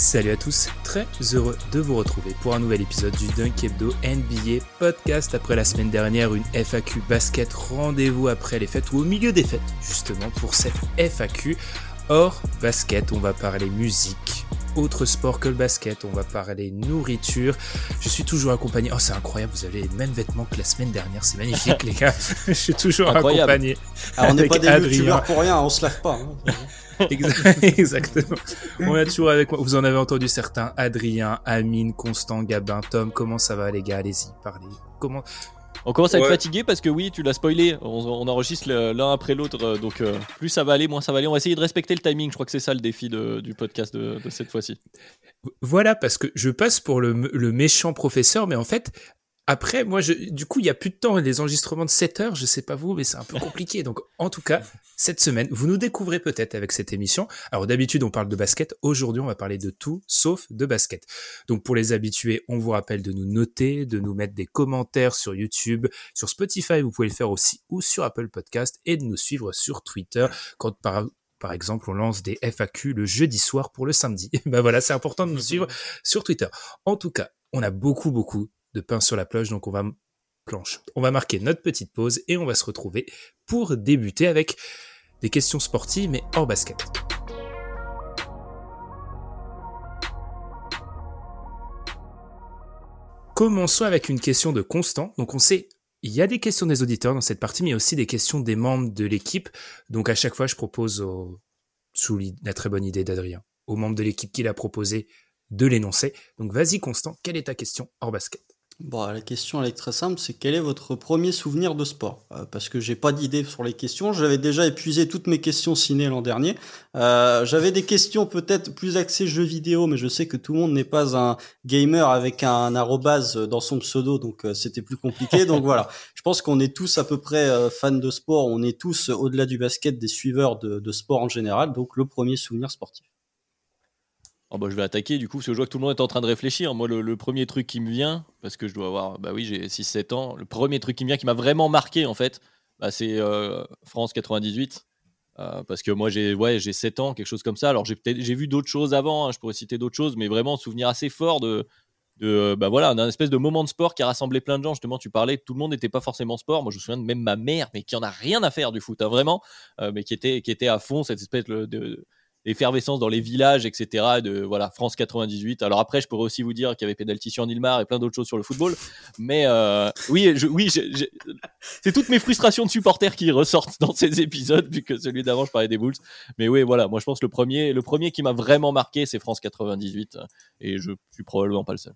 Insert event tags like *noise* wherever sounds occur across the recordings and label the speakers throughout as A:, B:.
A: Salut à tous, très heureux de vous retrouver pour un nouvel épisode du Dunk Hebdo NBA podcast après la semaine dernière une FAQ basket rendez-vous après les fêtes ou au milieu des fêtes justement pour cette FAQ. Hors basket, on va parler musique, autre sport que le basket, on va parler nourriture. Je suis toujours accompagné. Oh, c'est incroyable, vous avez les mêmes vêtements que la semaine dernière, c'est magnifique *laughs* les gars. *laughs* Je suis toujours
B: Incroyable.
A: accompagné.
C: Ah, on n'est pas des youtubeurs pour rien, on se lave pas. hein. *laughs* *laughs*
A: Exa- *laughs* Exactement. On est toujours avec moi. Vous en avez entendu certains. Adrien, Amine, Constant, Gabin, Tom. Comment ça va les gars? Allez-y, parlez. Comment?
B: On commence à être
A: Ouais.
B: fatigué parce que oui, tu l'as spoilé, on, on enregistre l'un après l'autre, euh, donc euh, plus ça va aller, moins ça va aller. On va essayer de respecter le timing, je crois que c'est ça le défi de- du podcast de, de cette fois-ci.
A: Voilà, parce que je passe pour le, le méchant professeur, mais en fait, après, moi, du coup, il y a plus de temps. Les enregistrements de 7 heures, je sais pas vous, mais c'est un peu compliqué. Donc, en tout cas, cette semaine, vous nous découvrez peut-être avec cette émission. Alors, d'habitude, on parle de basket. Aujourd'hui, on va parler de tout, sauf de basket. Donc, pour les habitués, on vous rappelle de nous noter, de nous mettre des commentaires sur YouTube, sur Spotify, vous pouvez le faire aussi, ou sur Apple Podcast, et de nous suivre sur Twitter quand par par exemple, on lance des FAQ le jeudi soir pour le samedi. *laughs* ben voilà, c'est important de nous suivre sur Twitter. En tout cas, on a beaucoup, beaucoup de pain sur la planche, donc on va planche. On va marquer notre petite pause et on va se retrouver pour débuter avec des questions sportives mais hors basket. Commençons avec une question de Constant. Donc on sait, il y a des questions des auditeurs dans cette partie, mais aussi des questions des membres de l'équipe. Donc à chaque fois, je propose, au- sous la très bonne idée d'Adrien, aux membres de l'équipe qui l'a proposé de l'énoncer. Donc vas-y Constant, quelle est ta question hors basket?
C: Bon, la question elle est très simple, c'est quel est votre premier souvenir de sport? Euh, Parce que j'ai pas d'idée sur les questions. J'avais déjà épuisé toutes mes questions ciné l'an dernier. Euh, J'avais des questions peut-être plus axées jeux vidéo, mais je sais que tout le monde n'est pas un gamer avec un arrobase dans son pseudo, donc euh, c'était plus compliqué. *laughs* donc voilà, je pense qu'on est tous à peu près fans de sport. On est tous au-delà du basket des suiveurs de, de sport en général. Donc le premier souvenir sportif.
B: Oh, bah, je vais attaquer du coup, parce que je vois que tout le monde est en train de réfléchir. Moi, le, premier truc qui me vient, parce que je dois avoir, bah oui, j'ai 6-7 ans, le premier truc qui me vient, qui m'a vraiment marqué en fait, bah, c'est euh, France 98. Euh, parce que moi j'ai ouais j'ai 7 ans quelque chose comme ça alors j'ai vu d'autres choses avant hein, je pourrais citer d'autres choses mais vraiment souvenir assez fort de de bah voilà d'un espèce de moment de sport qui a rassemblé plein de gens justement tu parlais tout le monde n'était pas forcément sport moi je me souviens de même ma mère mais qui en a rien à faire du foot hein, vraiment euh, mais qui était qui était à fond cette espèce de- d'effervescence dans les villages etc de voilà France 98 alors après je pourrais aussi vous dire qu'il y avait pénalty sur Nilmar et plein d'autres choses sur le football mais euh, oui je, oui c'est toutes mes frustrations de supporters qui ressortent dans ces épisodes vu que celui d'avant je parlais des Bulls. Mais oui voilà moi je pense que le premier le premier qui m'a vraiment marqué c'est France 98 euh, et je suis probablement pas le seul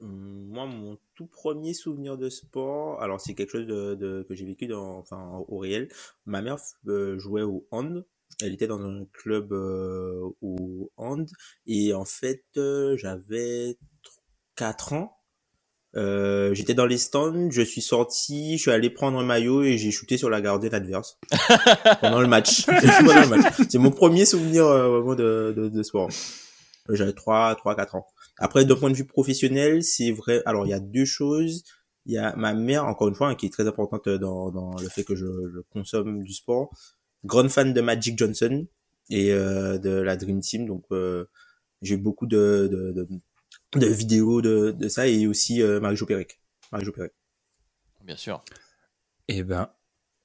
D: Moi, mon tout premier souvenir de sport, alors c'est quelque chose de, de- que j'ai vécu dans, enfin, au réel. Ma mère euh, jouait au hand. Elle était dans un club euh, au hand. Et en fait, euh, j'avais 4 ans. Euh, j'étais dans les stands, je suis sorti, je suis allé prendre un maillot et j'ai shooté sur la gardienne adverse *laughs* *laughs* pendant le match. C'est mon premier souvenir euh, vraiment de, de, de sport. J'avais 3, 3, 4 ans. Après, d'un point de vue professionnel, c'est vrai. Alors, il y a deux choses. Il y a ma mère, encore une fois, hein, qui est très importante dans, dans le fait que je, je consomme du sport. Grande fan de Magic Johnson et euh, de la Dream Team. Donc, euh, j'ai beaucoup de, de, de, de vidéos de, de ça et aussi euh, Marie-Jo Pérec. Marie-Jo Pérec.
B: bien sûr
A: Eh ben,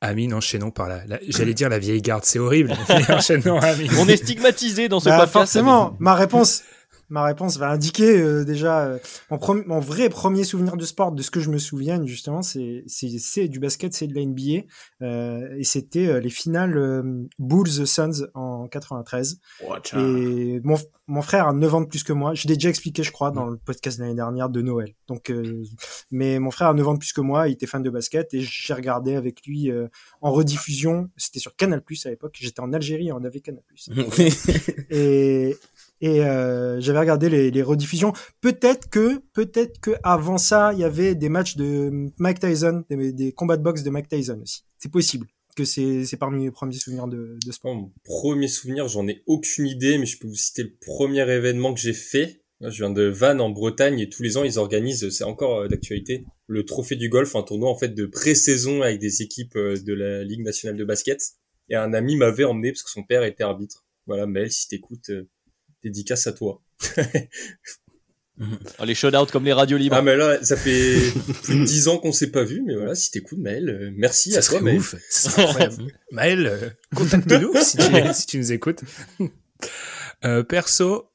A: Amine, enchaînons par la, la- j'allais dire la vieille garde, c'est horrible. *laughs* enchaînons Amine.
B: on est stigmatisé dans ce
E: Bah,
B: podcast
E: forcément, ma réponse, ma réponse va indiquer euh, déjà euh, mon, mon vrai premier souvenir de sport, de ce que je me souviens justement, c'est du basket, c'est de la NBA euh, et c'était euh, les finales euh, Bulls Suns en 93.
D: Oh, tiens.
E: Et mon, mon frère a 9 ans de plus que moi. Je l'ai déjà expliqué, je crois, dans le podcast de l'année dernière de Noël. Donc, euh, mais mon frère a 9 ans de plus que moi. Il était fan de basket et j'ai regardé avec lui euh, en rediffusion. C'était sur Canal Plus à l'époque. J'étais en Algérie et on avait Canal Plus. *laughs* et et euh, j'avais regardé les, les rediffusions. Peut-être que, peut-être que avant ça, il y avait des matchs de Mike Tyson, des, des combats de boxe de Mike Tyson aussi. C'est possible que c'est parmi mes premiers souvenirs de, de sport.
F: Mon premier souvenir, j'en ai aucune idée, mais je peux vous citer le premier événement que j'ai fait. Je viens de Vannes en Bretagne et tous les ans ils organisent, c'est encore euh, d'actualité, le trophée du golf, un tournoi en fait de pré-saison avec des équipes euh, de la Ligue nationale de basket. Et un ami m'avait emmené parce que son père était arbitre. Voilà, Mel, si t'écoutes, euh, dédicace à toi.
B: Ah, *laughs* les shout-outs comme les radios libres.
F: Ah mais là, ça fait plus de dix ans qu'on s'est pas vu, mais voilà, si t'écoutes, Maël, euh, merci
A: ça
F: à toi,
A: serait
F: Maël.
A: ouf. Ça serait incroyable. *laughs* Maël, euh, contacte-nous *laughs* si, tu, si tu nous écoutes. Euh, perso,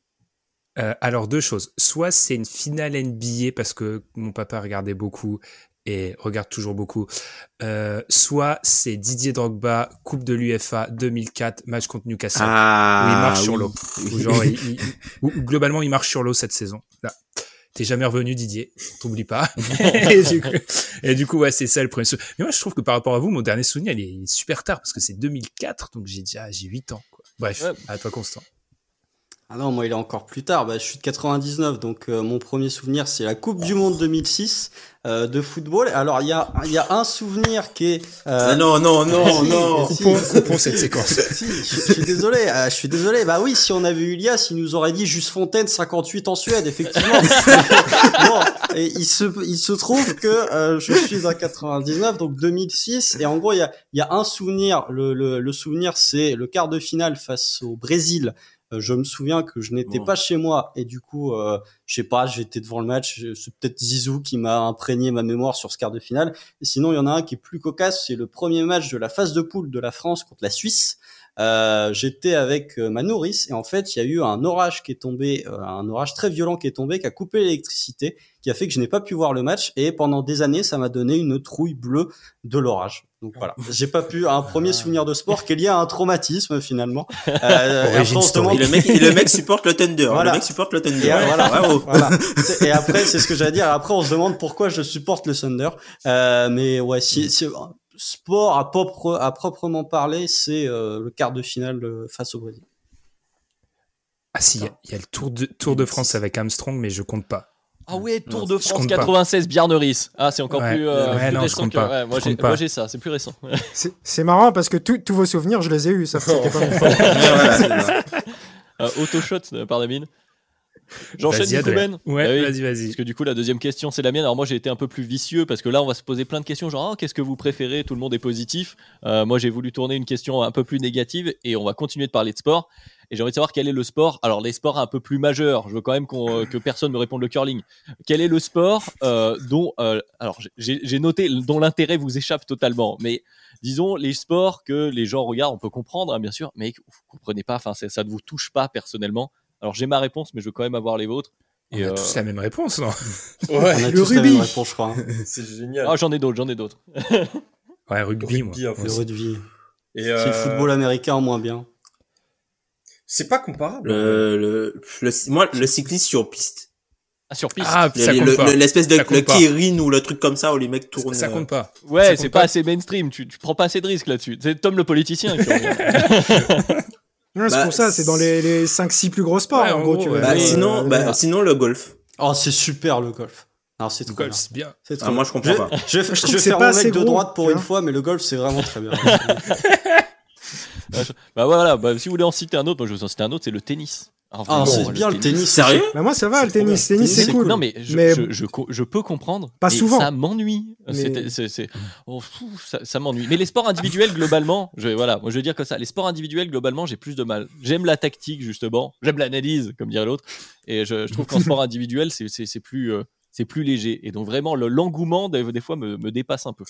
A: euh, alors deux choses. Soit c'est une finale NBA parce que mon papa regardait beaucoup et regarde toujours beaucoup. Euh, soit c'est Didier Drogba, Coupe de l'UFA 2004, match contre Newcastle.
D: Ah,
A: où il marche sur
D: oui.
A: l'eau. Où genre, il- il- où- où globalement, il marche sur l'eau cette saison. Là. T'es jamais revenu, Didier. T'oublies pas. *laughs* et, du coup, et du coup, ouais, c'est ça le premier souvenir. Mais moi, je trouve que par rapport à vous, mon dernier souvenir, il est, il est super tard parce que c'est 2004, donc j'ai déjà, j'ai 8 ans, quoi. Bref,
B: Ouais.
A: à toi, Constant.
C: Ah non, moi il est encore plus tard. Bah, je suis de 99, donc euh, mon premier souvenir c'est la Coupe du Monde 2006 euh, de football. Alors il y a il y a un souvenir qui est. euh,
D: Ah non, non, non, *laughs*
C: si,
D: non.
C: si,
A: Coupons, coupons cette séquence.
C: si, je, je suis désolé, euh, je suis désolé. Bah oui, si on avait eu Ilias, il nous aurait dit Juste Fontaine 58 en Suède, effectivement. *laughs* bon, et il se il se trouve que euh, je suis en 99, donc 2006, et en gros il y a il y a un souvenir. Le le, le souvenir c'est le quart de finale face au Brésil. Euh, je me souviens que je n'étais
D: Bon.
C: pas chez moi et du coup, euh, je sais pas, j'étais devant le match. Je- C'est peut-être Zizou qui m'a imprégné ma mémoire sur ce quart de finale. Et sinon, il y en a un qui est plus cocasse. C'est le premier match de la phase de poule de la France contre la Suisse. Euh, j'étais avec euh, ma nourrice et en fait il y a eu un orage qui est tombé, euh, un orage très violent qui est tombé, qui a coupé l'électricité, qui a fait que je n'ai pas pu voir le match et pendant des années ça m'a donné une trouille bleue de l'orage. Donc voilà, *laughs* j'ai pas pu un premier souvenir de sport qui est lié à un traumatisme finalement. *laughs* Euh, et
D: le mec, et le mec supporte le Thunder.
C: Voilà.
D: Le mec supporte le Thunder.
C: Et, euh, voilà.
D: Bravo. *laughs*
C: Voilà. Et après, c'est ce que j'allais dire. Après, on se demande pourquoi je supporte le Thunder. Euh, mais ouais, si, si- sport à, propre, à proprement parler, c'est euh, le quart de finale euh, face au Brésil.
A: Ah si, il y a- il y, a le Tour de, Tour de France avec Armstrong, mais je compte pas.
B: Ah ouais, Tour
D: Non,
B: de France
A: compte pas.
B: 96, Bjarneris. Ah, c'est encore
A: Ouais.
B: plus, euh,
A: Ouais,
B: plus
A: non, je
B: récent
A: compte
B: que- ouais, moi
A: Je
B: j'ai ça, c'est plus récent. *laughs*
E: C'est c'est marrant parce que tous vos souvenirs, je les ai eus, que c'était pas *laughs* mon
D: ça.
B: Euh, Autoshot euh, par Damien. *laughs* J'enchaîne
A: Vas-y,
B: du coup. Ben
A: Ouais,
B: Ah oui.
A: vas-y, vas-y.
B: Parce que du coup, la deuxième question, c'est la mienne. Alors moi, j'ai été un peu plus vicieux parce que là, on va se poser plein de questions, genre, Ah, qu'est-ce que vous préférez? Tout le monde est positif. Euh, moi, j'ai voulu tourner une question un peu plus négative et on va continuer de parler de sport. Et j'ai envie de savoir quel est le sport. Alors, les sports un peu plus majeurs. Je veux quand même euh, que personne me réponde le curling. Quel est le sport euh, dont, euh, alors, j'ai noté dont l'intérêt vous échappe totalement, mais disons les sports que les gens regardent, on peut comprendre, hein, bien sûr, mais que vous comprenez pas. Enfin, ça ne vous touche pas personnellement. Alors, j'ai ma réponse, mais je veux quand même avoir les vôtres.
A: On
B: Et,
A: a
B: euh,
A: tous la même réponse, non *laughs*
C: On
F: Ouais,
C: a
E: le
C: tous la
E: rugby.
C: même réponse, je crois. hein. *laughs*
F: c'est génial.
B: Ah, j'en ai d'autres, j'en ai d'autres. *laughs*
A: Ouais, rugby, moi.
C: Le rugby.
F: Et
C: C'est
F: euh,
C: le football américain en moins bien.
F: C'est pas comparable.
D: Le, le, le- moi, le cyclisme sur piste.
B: Ah, sur piste.
A: Ah, ça compte pas.
D: L'espèce de le. Kirin ou le truc comme ça où les mecs tournent.
A: Ça
D: euh,
A: compte pas.
B: ouais,
A: ça
B: c'est pas
A: pas.
B: assez mainstream. Tu, tu prends pas assez de risques là-dessus. C'est Tom le politicien. qui
E: Ouais, c'est
D: Bah,
E: pour ça, c'est dans les, les 5-6 plus gros sports,
A: Ouais,
E: en
A: en
E: gros.
A: gros,
E: tu
A: ouais.
E: vois.
D: Bah, sinon,
E: Euh,
D: bah, sinon le golf.
C: Oh, c'est super le golf. Alors c'est
A: golf,
C: bien.
A: c'est bien.
C: C'est trop
D: Ah, moi, je comprends pas.
C: Je, vais- je,
E: Je trouve
C: vais faire
E: pas
C: mon mec de
E: gros,
C: droite pour une fois, mais le golf c'est vraiment très bien. *laughs*
B: bah voilà, bah, si vous voulez en citer un autre, moi je vais vous en citer un autre, c'est le tennis.
C: Ah,
B: vraiment,
C: c'est bien le tennis.
D: Sérieux
E: Bah, moi, ça va, le tennis. Tennis,
C: Tennis,
E: c'est
C: c'est
E: cool.
B: Non mais je,
E: Mais-
B: je, je, je peux comprendre.
E: Pas
B: mais
E: souvent.
B: Ça m'ennuie.
E: Mais-
B: C'était- c'est- c'est- oh, ça, ça m'ennuie. Mais les sports individuels globalement, je, voilà, moi je veux dire que ça. Les sports individuels globalement, j'ai plus de mal. J'aime la tactique justement. J'aime l'analyse, comme dirait l'autre. Et je, je trouve qu'en sport individuel, c'est c'est- c'est plus, euh, c'est plus léger. Et donc vraiment, le- l'engouement des, des fois me, me dépasse un peu.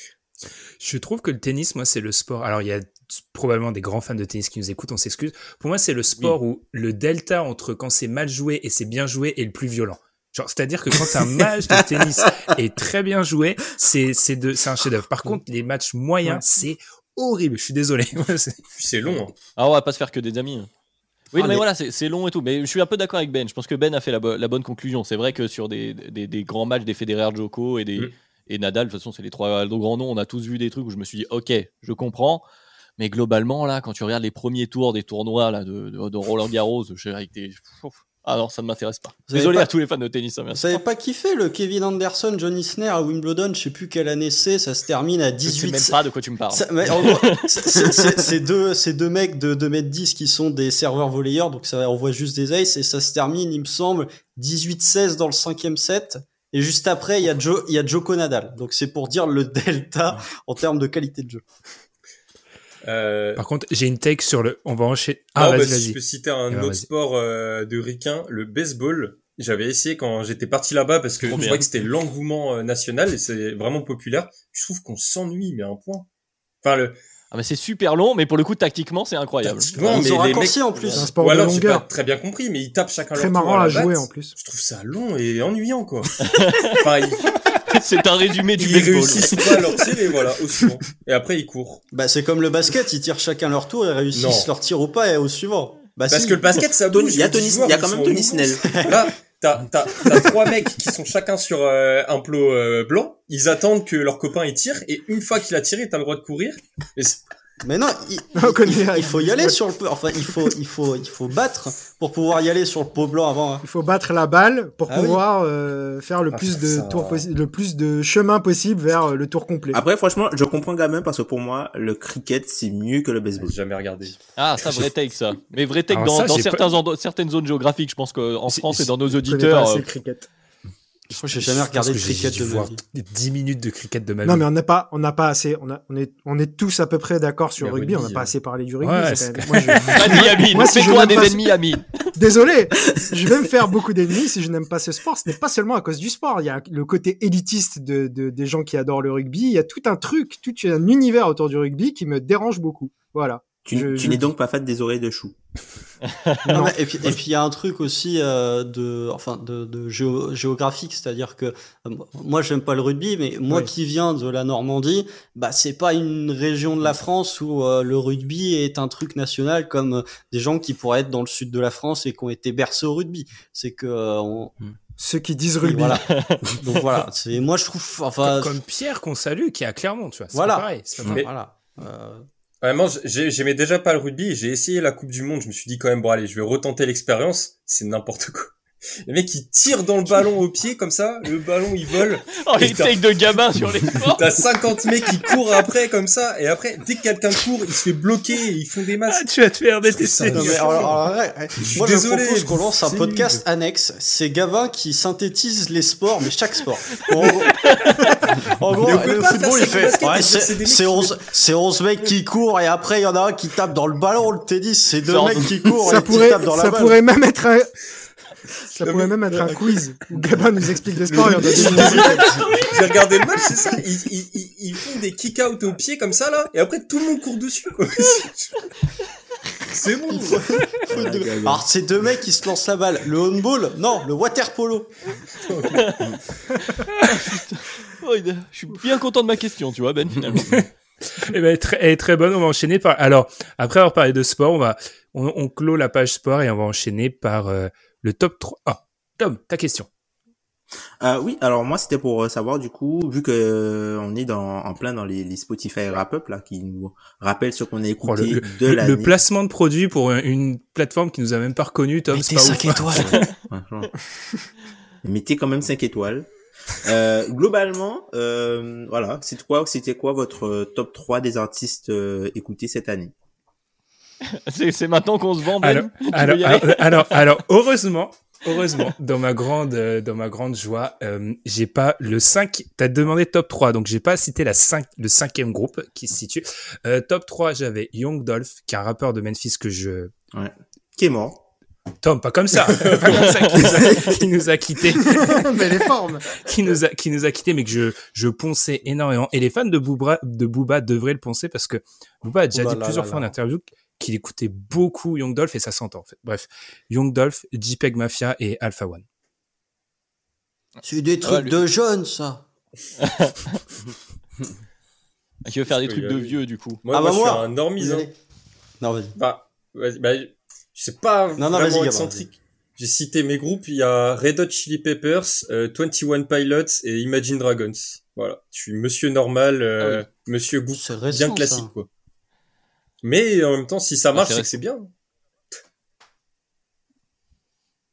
A: Je trouve que le tennis, moi, c'est le sport. Alors, il y a probablement des grands fans de tennis qui nous écoutent, on s'excuse. Pour moi, c'est le sport où le delta entre quand c'est mal joué et c'est bien joué est le plus violent. Genre, c'est-à-dire que quand un *laughs* match de tennis est très bien joué, c'est c'est de c'est un chef-d'œuvre. Par contre, les matchs moyens, c'est horrible. Je suis désolé. *laughs* C'est-
F: long. hein.
B: Ah, on va pas se faire que des amis. hein. Oui,
C: Ah,
B: mais,
C: mais-
B: voilà, c'est c'est long et tout. Mais je suis un peu d'accord avec Ben. Je pense que Ben a fait la, bo- la bonne conclusion. C'est vrai que sur des, des, des grands matchs des Federer, Djoko et, des,
F: Mm.
B: Et Nadal, de toute façon, c'est les trois grands noms. On a tous vu des trucs où je me suis dit, ok, je comprends. Mais globalement, là, quand tu regardes les premiers tours des tournois là, de, de, de Roland Garros, je sais, avec tes. Ah non, ça ne m'intéresse pas.
C: Vous
B: Désolé
C: pas-
B: à tous les fans de tennis, ça
C: Vous
B: m'intéresse
C: savez pas kiffé le Kevin Anderson, Johnny Isner à Wimbledon, je sais plus quelle année c'est, ça se termine à
B: Je sais
C: 18
B: même pas de quoi tu me parles. *laughs*
C: C'est- deux, deux mecs de 2m10 qui sont des serveurs volleyeurs, donc ça envoie juste des aces, et ça se termine, il me semble, 18-16 dans le cinquième set. Et juste après, il y a Joe, il y a Joko Nadal. Donc c'est pour dire le delta en termes de qualité de jeu.
F: Euh,
A: Par contre, j'ai une take sur le. On va enchaîner.
F: Ah,
A: Ah,
F: bah,
A: vas-y,
F: si je peux citer un autre sport euh, de ricain, le baseball. J'avais essayé quand j'étais parti là-bas parce que je croyais que c'était l'engouement euh, national et c'est vraiment populaire. Je trouve qu'on s'ennuie, mais à un point. Enfin, le,
B: Ah, mais c'est super long, mais pour le coup, tactiquement, c'est incroyable.
F: Tactiquement,
C: Ils
F: mais
C: ont raccourci
F: mecs-
C: en plus.
E: C'est un sport
F: ou alors j'ai pas très bien compris, mais ils tapent chacun
E: Très
F: leur tour
E: marrant
F: à,
E: à jouer
F: batte.
E: en plus.
F: Je trouve ça long et ennuyant, quoi. *laughs* enfin, ils, *laughs*
B: c'est un résumé du
F: ils
B: baseball.
F: réussissent pas leur tir et voilà, au suivant. Et après, ils courent.
C: Bah c'est comme le basket, ils tirent chacun leur tour et réussissent
F: Non.
C: leur tir ou pas et au suivant. Bah
F: Parce
C: si.
F: que le basket, ça
D: Tony-
F: bouge.
D: il y a Tony-
F: joueurs,
D: il y a
F: ils
D: quand même Tony. Snell.
F: Là, t'as, t'as, trois mecs qui sont chacun sur euh, un plot euh, blanc. Ils attendent que leur copain il tire et une fois qu'il a tiré, t'as le droit de courir.
C: Mais non, il, *laughs* il- il faut y
E: le
C: aller sur le. Enfin, il faut, il faut, il faut battre pour pouvoir y aller sur le pot blanc avant. hein.
E: Il faut battre la balle pour
C: Ah oui.
E: pouvoir euh, faire le
F: Ah,
E: plus de
F: ça-
E: tours possi- le plus de chemin possible vers euh, le tour complet.
D: Après, franchement, je comprends Gamin parce que pour moi, le cricket, c'est mieux que le baseball.
F: J'ai jamais regardé.
B: Ah, ça, vrai take, ça. Mais vrai take
A: Alors
B: dans,
A: ça,
B: dans
A: j'ai
B: certains certaines zones géographiques, je pense qu'en
A: C'est-
B: France et dans nos
E: connais pas
B: auditeurs.
E: assez
B: euh,
E: le cricket.
C: Je crois que j'ai jamais
A: Je
C: regardé le cricket de ma
A: voir
C: vie.
A: 10 minutes de cricket de ma vie.
E: Non mais on n'a pas on n'a pas assez on a on est on est tous à peu près d'accord sur
F: Le
E: rugby, on n'a pas
F: euh.
E: assez parlé du rugby.
A: Ouais,
E: c'est
A: c'est-
E: quand même- moi, je-
B: Vas-y, Amine,
E: Moi, si je
B: fais-toi
E: n'aime
B: des
E: pas-
B: ennemis, Amine.
E: Désolé, je vais me faire beaucoup d'ennemis si je n'aime pas ce sport. Ce n'est pas seulement à cause du sport. Il y a le côté élitiste de, de- des gens qui adorent le rugby. Il y a tout un truc, tout un univers autour du rugby qui me dérange beaucoup. Voilà.
D: Tu,
E: Je-
D: tu n'es donc pas fan des oreilles de chou.
C: Non,
E: Non.
C: mais- et puis il y a un truc aussi euh, de enfin de, de géo- géographique, c'est-à-dire que euh, moi j'aime pas le rugby, mais moi
E: Oui.
C: qui viens de la Normandie, bah c'est pas une région de la France où euh, le rugby est un truc national comme euh, des gens qui pourraient être dans le sud de la France et qui ont été bercés au rugby. C'est que euh, on-
E: Ceux qui disent rugby.
C: voilà. *laughs* Donc voilà, c'est moi je trouve enfin
A: comme, comme Pierre qu'on salue, qui est à Clermont, tu vois. C'est
C: Voilà.
A: pareil.
F: Mais-
C: voilà. Euh,
F: Vraiment, j'ai- j'aimais déjà pas le rugby. J'ai essayé la Coupe du Monde. Je me suis dit quand même, bon allez, je vais retenter l'expérience. C'est n'importe quoi. Les mecs, ils tirent dans le ballon au pied comme ça. Le ballon, il vole.
B: Oh, les takes de gamin sur les sports.
F: T'as 50 mecs qui courent après comme ça. Et après, dès que quelqu'un court, il se fait bloquer et ils font des masses.
A: Ah, tu vas te faire détester.
C: Non, mais alors, alors, ouais, ouais.
F: suis
C: moi
F: désolé,
C: je propose qu'on lance un
F: c'est
C: podcast
F: nul.
C: annexe. C'est Gavin qui synthétise les sports, mais chaque sport. En gros, *laughs* en le football,
F: faire
C: il fait.
F: le
C: ouais,
F: c'est
C: c'est
F: des mecs
C: c'est
F: qui-
C: 11, c'est 11 mecs qui courent et après il y en a un qui tape dans le ballon. Le tennis, c'est deux mecs qui courent
E: Ça
C: et qui
E: pourrait,
C: tapent dans la
E: ça pourrait même être un, ça pourrait même être un quiz où Gabin nous explique le sport et on doit deviner.
F: J'ai regardé le match, c'est ça. Ils, ils, ils, ils font des kick-out au pied comme ça là. Et après, tout le monde court dessus. quoi. *laughs* C'est bon.
C: Alors c'est deux mecs qui se lancent la balle. Le handball, non, le water polo. *laughs*
B: Oh, je suis bien content de ma question, tu vois, Ben, finalement. *laughs* *laughs*
A: Eh ben, elle est très, elle est très bonne. On va enchaîner par. Alors, après avoir parlé de sport, on va, on, on clôt la page sport et on va enchaîner par euh, le top 3. Ah, Tom, ta question.
D: Euh, oui, alors moi c'était pour euh, savoir du coup, vu que euh, on est dans, en plein dans les, les Spotify Wrap Up là, qui nous rappellent ce qu'on a
A: Oh,
D: écouté
A: le,
D: de
A: le-
D: l'année.
A: le placement de produit pour une, une plateforme qui nous a même pas reconnu, Tom. C'est pas ouf.
C: étoiles. *laughs*
D: Ouais, genre. Mettez quand même 5 étoiles. Euh, globalement, euh, voilà, c'est quoi, c'était quoi votre euh, top 3 des artistes euh, écoutés cette année? *laughs*
B: C'est c'est maintenant qu'on se vend, Ben.
A: Alors, alors, alors, alors, alors, *laughs* heureusement, heureusement, dans ma grande, dans ma grande joie, euh, j'ai pas le 5, t'as demandé top 3, donc j'ai pas cité la 5, le cinquième groupe qui se situe. Euh, top 3, j'avais Young Dolph, qui est un rappeur de Memphis que je,
D: Qui est mort
A: Tom, pas comme ça, *laughs* pas comme ça, qui nous a, qui nous a quittés, *laughs*
E: mais les formes.
A: qui nous a, qui nous a quittés, mais que je, je ponçais énormément. Et les fans de Booba, de Booba devraient le poncer parce que Booba a déjà
C: Oh
A: dit
C: là
A: plusieurs
C: là
A: fois en interview qu'il écoutait beaucoup Young Dolph et ça s'entend en fait. Bref, Young Dolph, JPEG Mafia et Alpha One.
C: C'est des
B: trucs
C: de jeunes, ça. *laughs*
B: Qui veut faire des trucs de vieux, du coup.
F: Moi,
C: Ah
F: moi,
C: bah
F: je suis un normise. hein.
C: Non, vas-y.
F: Bah, vas-y, bah, je sais pas
C: Non, non, vas-y,
F: vraiment excentrique. J'ai cité mes groupes, il y a Red Hot Chili Peppers, euh, 21 Pilots et Imagine Dragons. Voilà, je suis monsieur normal, euh, monsieur goût
C: récent,
F: bien
C: ça.
F: classique quoi. Mais en même temps, si ça marche,
B: c'est
F: que c'est bien.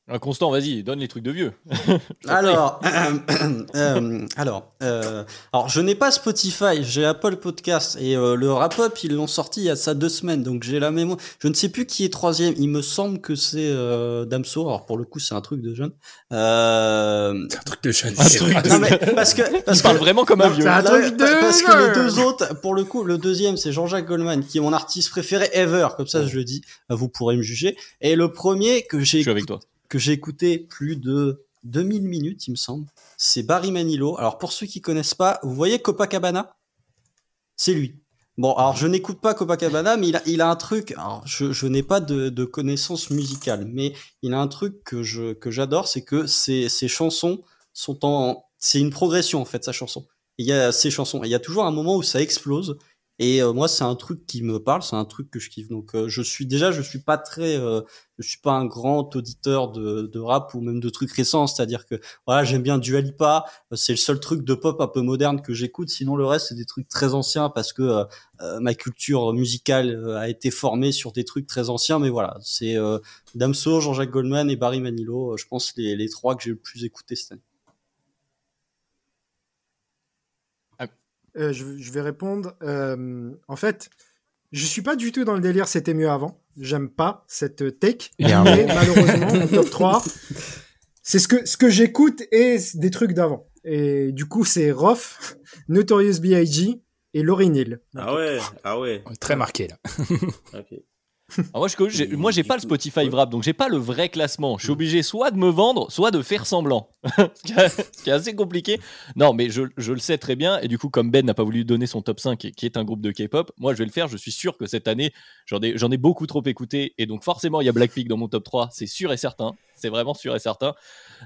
B: Un constant, vas-y, donne les trucs de vieux. *laughs*
C: Alors, *clears throat* euh, alors, euh, alors, je n'ai pas Spotify, j'ai Apple Podcast et euh, le Rap Up ils l'ont sorti il y a ça deux semaines, donc j'ai la mémoire. Je ne sais plus qui est troisième. Il me semble que c'est euh, Damso. Alors pour le coup, c'est un truc de jeune. Euh...
A: C'est un truc de jeune.
B: Un truc de-
C: Non mais parce que parce
B: Il parle
C: que
B: vraiment comme un vieux.
E: c'est un truc de
C: parce que les deux autres, pour le coup, le deuxième c'est Jean-Jacques Goldman qui est mon artiste préféré ever, comme ça je le dis, vous pourrez me juger. Et le premier que j'ai
B: Je suis avec toi.
C: Que j'ai écouté plus de 2000 minutes, il me semble. C'est Barry Manilow. Alors pour ceux qui connaissent pas, vous voyez Copacabana? C'est lui. Bon, alors je n'écoute pas Copacabana, mais il a, il a un truc. Alors je, je n'ai pas de, de connaissances musicales, mais il a un truc que je que j'adore, c'est que ses, ses chansons sont en, c'est une progression en fait sa chanson. Il y a ses chansons, il y a toujours un moment où ça explose. Et euh, moi, c'est un truc qui me parle, c'est un truc que je kiffe. Donc, euh, je suis déjà, je suis pas très, euh, je suis pas un grand auditeur de, de rap ou même de trucs récents. C'est-à-dire que voilà, j'aime bien Dua Lipa, euh, c'est le seul truc de pop un peu moderne que j'écoute. Sinon, le reste, c'est des trucs très anciens parce que euh, euh, ma culture musicale a été formée sur des trucs très anciens. Mais voilà, c'est Damso, Jean-Jacques Goldman et Barry Manilow. je pense les, les trois que j'ai le plus écouté cette année.
E: Euh, je, je vais répondre. Euh, en fait, je suis pas du tout dans le délire c'était mieux avant. J'aime pas cette take.
A: A un
E: Mais malheureusement, mon top *laughs* 3, c'est ce que, ce que j'écoute et des trucs d'avant. Et du coup, c'est Roth, Notorious B.I.G. et Lauryn Hill.
D: Ah ouais, ah ouais.
A: Très marqué là.
D: Ok.
B: Alors moi, je, moi, j'ai pas le Spotify Wrap, donc j'ai pas le vrai classement. Je suis obligé soit de me vendre, soit de faire semblant. *laughs* ce, qui est, assez compliqué. Non, mais je, je le sais très bien. Et du coup, comme Ben n'a pas voulu donner son top 5, qui qui est un groupe de K-pop, moi, je vais le faire. Je suis sûr que cette année, j'en ai, j'en ai beaucoup trop écouté. Et donc, forcément, il y a Blackpink dans mon top 3. C'est sûr et certain. C'est vraiment sûr et certain.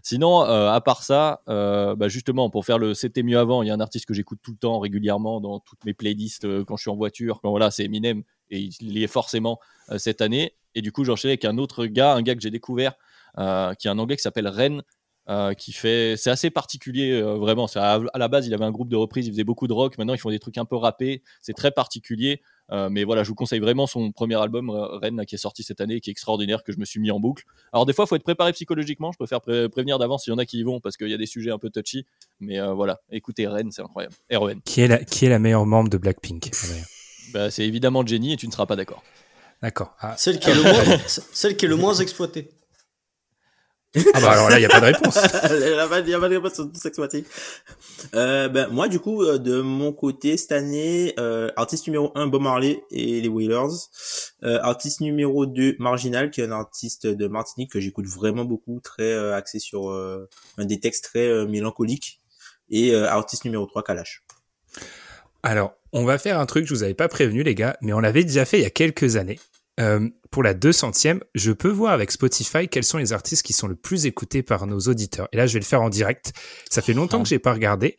B: Sinon, euh, à part ça, euh, bah justement, pour faire le C'était mieux avant, il y a un artiste que j'écoute tout le temps, régulièrement, dans toutes mes playlists, euh, quand je suis en voiture. Quand voilà, c'est Eminem. Et il y est forcément euh, cette année. Et du coup, j'enchaînais avec un autre gars, un gars que j'ai découvert, euh, qui est un anglais qui s'appelle Ren, euh, qui fait. C'est assez particulier, vraiment. À, à la base, il avait un groupe de reprises, il faisait beaucoup de rock. Maintenant, ils font des trucs un peu rappés. C'est très particulier. Mais voilà, je vous conseille vraiment son premier album, Ren, qui est sorti cette année, qui est extraordinaire, que je me suis mis en boucle. Alors, des fois, faut être préparé psychologiquement. Je préfère pré- prévenir d'avance s'il y en a qui y vont, parce qu'il y a des sujets un peu touchy. Mais voilà, écoutez Ren, c'est incroyable. R-E-N.
A: Qui est la, qui est la meilleure membre de Blackpink? D'ailleurs
B: Bah, c'est évidemment Jenny et tu ne seras pas d'accord.
A: D'accord. Ah,
C: Celle qui est le moins, *laughs* celle qui est le moins exploitée.
A: ah bah alors là, il n'y a pas de réponse. *laughs*
D: Il y a pas de réponse sur tout sexualité. Euh, ben, moi, du coup, euh, de mon côté, cette année, euh, artiste numéro 1, Bob Marley et les Wailers. Euh, artiste numéro 2, Marginal, qui est un artiste de Martinique que j'écoute vraiment beaucoup, très euh, axé sur euh, un des textes très euh, mélancoliques. Et euh, artiste numéro 3, Kalash.
A: Alors, on va faire un truc, je vous avais pas prévenu les gars, mais on l'avait déjà fait il y a quelques années. Euh, pour la 200e, je peux voir avec Spotify quels sont les artistes qui sont le plus écoutés par nos auditeurs. Et là, je vais le faire en direct. Ça fait longtemps que j'ai pas regardé.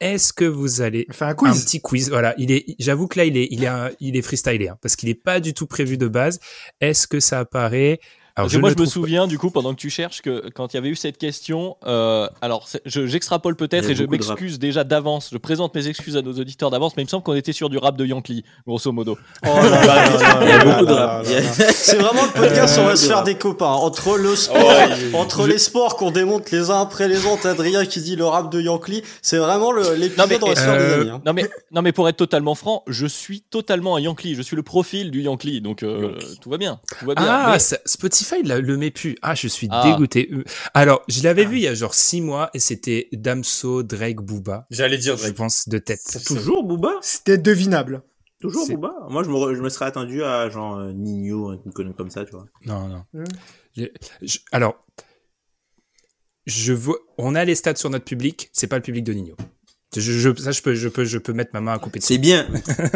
A: Est-ce que vous allez
E: Enfin, un
A: petit quiz Voilà, il est. J'avoue que là, il est, il est, il est freestylé hein, parce qu'il est pas du tout prévu de base. Est-ce que ça apparaît Alors,
B: Parce que moi, je me
A: pas-
B: souviens, du coup, pendant que tu cherches, que quand il y avait eu cette question, euh, alors je- j'extrapole
D: y
B: peut-être et je m'excuse déjà d'avance. Je présente mes excuses à nos auditeurs d'avance, mais il me semble qu'on était sur du rap de Yankee, grosso modo.
C: Oh là là là là
D: Il y a
C: là
D: beaucoup de
C: là
D: rap.
C: là là. *laughs* C'est vraiment le podcast, on va se faire des copains. Entre le sport,
D: Ouais.
C: entre les sports qu'on démonte les uns après les autres, Adrien qui dit le rap de Yankee, c'est vraiment l'épisode on va se faire
A: euh,
C: des amis. hein.
B: Non mais, non mais pour être totalement franc, je suis totalement un Yankee. Je suis le profil du Yankee, donc euh, tout va bien, tout va bien.
A: Ah,
B: Mais-
A: Spotify le, le met plus. Ah, je suis
B: Ah.
A: dégoûté. Alors, je l'avais vu il y a genre six mois et c'était Damso, Drake, Booba.
F: J'allais dire
A: Je
F: Drake.
A: pense de tête.
D: Toujours, Booba?
E: C'était devinable.
D: Toujours Booba? Moi, je me, re- je me serais attendu à genre euh, Nino, une connerie comme ça, tu vois.
A: Non, non.
E: Hmm.
A: Je- je- alors, je vois, on a les stats sur notre public, c'est pas le public de Nino. Je, je- ça, je peux, je peux, je peux mettre ma main à couper.
D: C'est bien.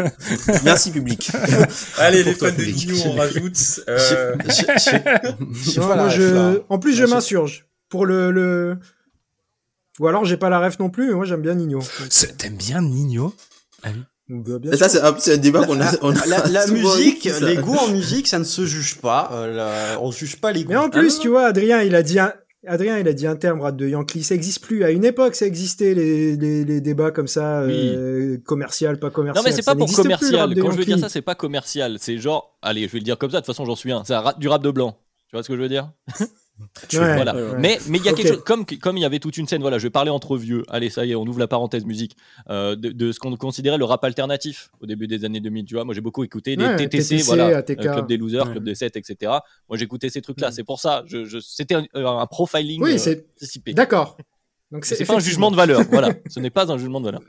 D: *laughs* Merci, public. *laughs*
F: Allez,
D: Pour
F: les
D: toi,
F: fans de. Nino, on rajoute. *laughs* Euh,
C: je-.
E: En plus, je m'insurge. Pour le, le... Ou alors, j'ai pas la ref non plus, mais moi, j'aime bien Nino.
A: T'aimes bien Nino?
E: Bien
D: Et ça, c'est un, débat qu'on a. on a
C: La, musique, les goûts en musique, ça ne se juge pas. Euh, la- on juge pas les goûts.
E: Mais en
D: Ah
E: plus, tu vois, Adrien, il a dit un... Adrien, il a dit un terme, rate de Yankee, ça existe plus. À une époque, ça existait, les, les, les débats comme ça, euh, commercial, pas commercial.
B: Non, mais c'est pas pour
E: plus,
B: commercial.
E: de
B: Quand je veux dire ça, c'est pas commercial. C'est genre, allez, je vais le dire comme ça, de toute façon, j'en suis un. C'est du rap de blanc. Tu vois ce que je veux dire? *laughs*
E: Ouais,
B: Voilà.
E: ouais.
B: Mais mais il y a quelque chose comme comme il y avait toute une scène. Voilà, je vais parler entre vieux. Allez, ça y est, on ouvre la parenthèse musique euh, de, de ce qu'on considérait le rap alternatif au début des années 2000. Tu vois, moi j'ai beaucoup écouté des
E: Ouais,
B: TTC,
E: TTC,
B: voilà,
E: ATK.
B: euh, club des losers,
C: Ouais.
B: club des 7, etc. Moi j'écoutais ces trucs-là.
E: Mm.
B: C'est pour ça. Je, je- c'était un, un profiling
E: Oui,
B: euh, anticipé.
E: d'accord. Donc
B: C'est pas un jugement de valeur. voilà, ce n'est pas un jugement de valeur.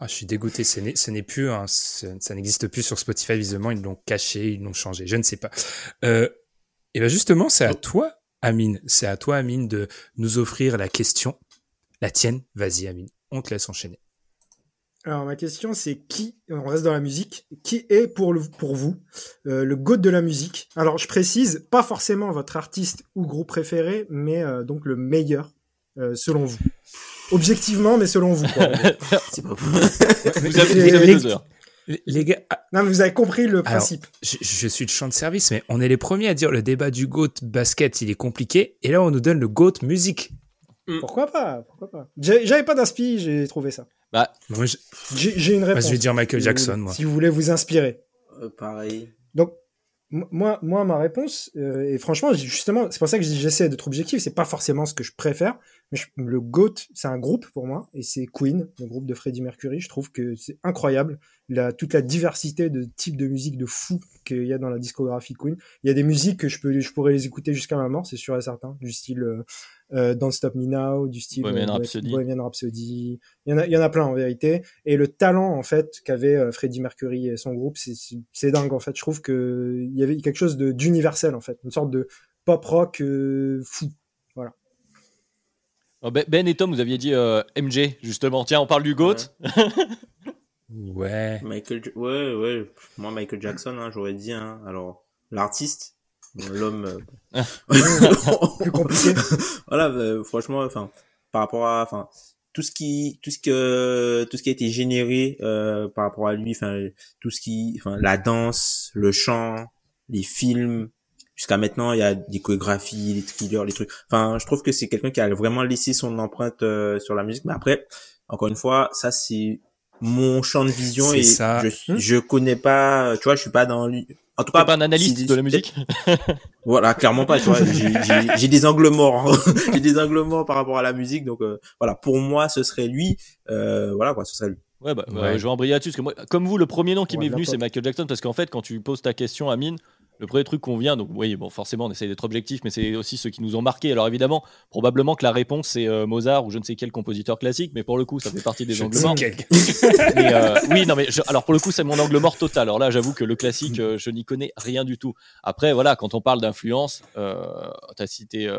A: Ah, je suis dégoûté. Ce n'est, ce n'est plus, ça n'existe plus sur Spotify. Visiblement, ils l'ont caché, ils l'ont changé. Je ne sais pas. Euh, et ben justement, c'est à toi, Amine. C'est à toi, Amine, de nous offrir la question. La tienne. Vas-y, Amine. On te laisse enchaîner.
E: Alors ma question c'est qui, on reste dans la musique, qui est pour, le, pour vous euh, le goat de la musique? Alors je précise, pas forcément votre artiste ou groupe préféré, mais euh, donc le meilleur euh, selon vous. Objectivement, mais selon vous. Quoi. *laughs*
D: C'est pas
B: Vous avez, vous avez
E: les-
B: deux heures.
A: Les- gars, ah,
E: non, mais vous avez compris le principe.
A: je, je suis de champ de service, mais on est les premiers à dire le débat du GOAT basket, il est compliqué. Et là, on nous donne le GOAT musique.
E: Pourquoi pas Pourquoi pas J'ai- J'avais pas d'inspi, j'ai trouvé ça.
B: Bah,
E: J'ai une réponse.
A: je vais dire Michael
E: si vous
A: Jackson, moi.
E: Si vous voulez vous inspirer.
D: Euh, pareil.
E: Donc, moi, moi, ma réponse, euh, et franchement, justement, c'est pour ça que j'essaie d'être objectif, c'est pas forcément ce que je préfère, mais je- le GOAT, c'est un groupe pour moi, et c'est Queen, le groupe de Freddie Mercury. Je trouve que c'est incroyable, la, toute la diversité de types de musique de fou qu'il y a dans la discographie Queen. Il y a des musiques que je, peux, je pourrais les écouter jusqu'à ma mort, c'est sûr et certain, du style euh, euh, Don't Stop Me Now, du style
B: Bohemian
E: euh,
B: Rhapsody.
E: Bohemian Rhapsody. Il y en a, il y en a plein en vérité. Et le talent en fait qu'avait euh, Freddie Mercury et son groupe, c'est- dingue en fait. Je trouve que il y avait quelque chose de d'universel en fait, une sorte de pop rock euh, fou.
B: Oh, Ben Ben et Tom, vous aviez dit euh, MJ, justement. Tiens, on parle du GOAT.
A: Ouais. *laughs*
D: Michael, Ja- ouais, ouais. Moi, Michael Jackson, hein, j'aurais dit. Hein. Alors, l'artiste, l'homme. euh, *laughs*
E: Plus compliqué. *laughs*
D: voilà, euh, franchement, enfin, par rapport à, enfin, tout ce qui, tout ce que, tout ce qui a été généré euh, par rapport à lui, enfin, tout ce qui, enfin, la danse, le chant, les films. Jusqu'à maintenant, il y a des chorégraphies, les thrillers, les trucs. Enfin, je trouve que c'est quelqu'un qui a vraiment laissé son empreinte euh, sur la musique. Mais après, encore une fois, ça c'est mon champ de vision et
A: ça.
D: je je connais pas, tu vois, je suis pas dans lui. En tout cas,
B: pas un analyste de la musique *laughs*
D: voilà, clairement pas, tu vois. J'ai- des angles morts. hein. *laughs* j'ai des angles morts par rapport à la musique. Donc, euh, voilà, pour moi, ce serait lui. Euh, voilà, quoi, ce serait lui.
B: Ouais, bah, bah, je vais embrayer là-dessus. Parce que moi, comme vous, le premier nom qui
E: Ouais,
B: m'est venu, c'est Michael Jackson. Parce qu'en fait, quand tu poses ta question à Mine, le premier truc qu'on vient, donc oui, bon, forcément, on essaye d'être objectif, mais c'est aussi ceux qui nous ont marqué. Alors évidemment, probablement que la réponse, c'est euh, Mozart ou je ne sais quel compositeur classique, mais pour le coup, ça fait partie des angles morts. *laughs* Mais, euh, oui, non, mais je- alors pour le coup, c'est mon angle mort total. Alors là, j'avoue que le classique, euh, je n'y connais rien du tout. Après, voilà, quand on parle d'influence, tu as cité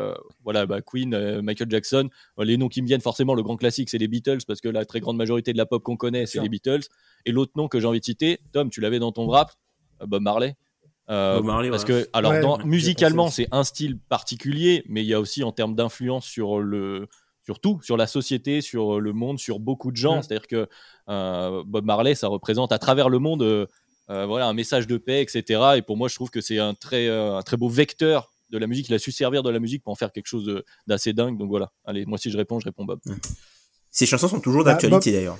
B: voilà, bah, Queen, Michael Jackson. Les noms qui me viennent forcément, le grand classique, c'est les Beatles, parce que la très grande majorité de la pop qu'on connaît, c'est les Beatles. Et l'autre nom que j'ai envie de citer, Tom, tu l'avais dans ton rap, Bob Marley. Euh,
D: Bob Marley,
B: parce
D: ouais.
B: que, alors,
E: Ouais,
B: dans-
E: ouais,
B: musicalement, c'est un style particulier, mais il y a aussi en termes d'influence sur le, sur tout, sur la société, sur le monde, sur beaucoup de gens. C'est-à-dire que euh, Bob Marley, ça représente à travers le monde, euh, voilà, un message de paix, etc. Et pour moi, je trouve que c'est un très, euh, un très beau vecteur de la musique. Il a su servir de la musique pour en faire quelque chose d'assez dingue. Donc voilà. Allez, moi si je réponds, je réponds Bob.
D: Ces chansons sont toujours
E: Bah,
D: d'actualité d'ailleurs.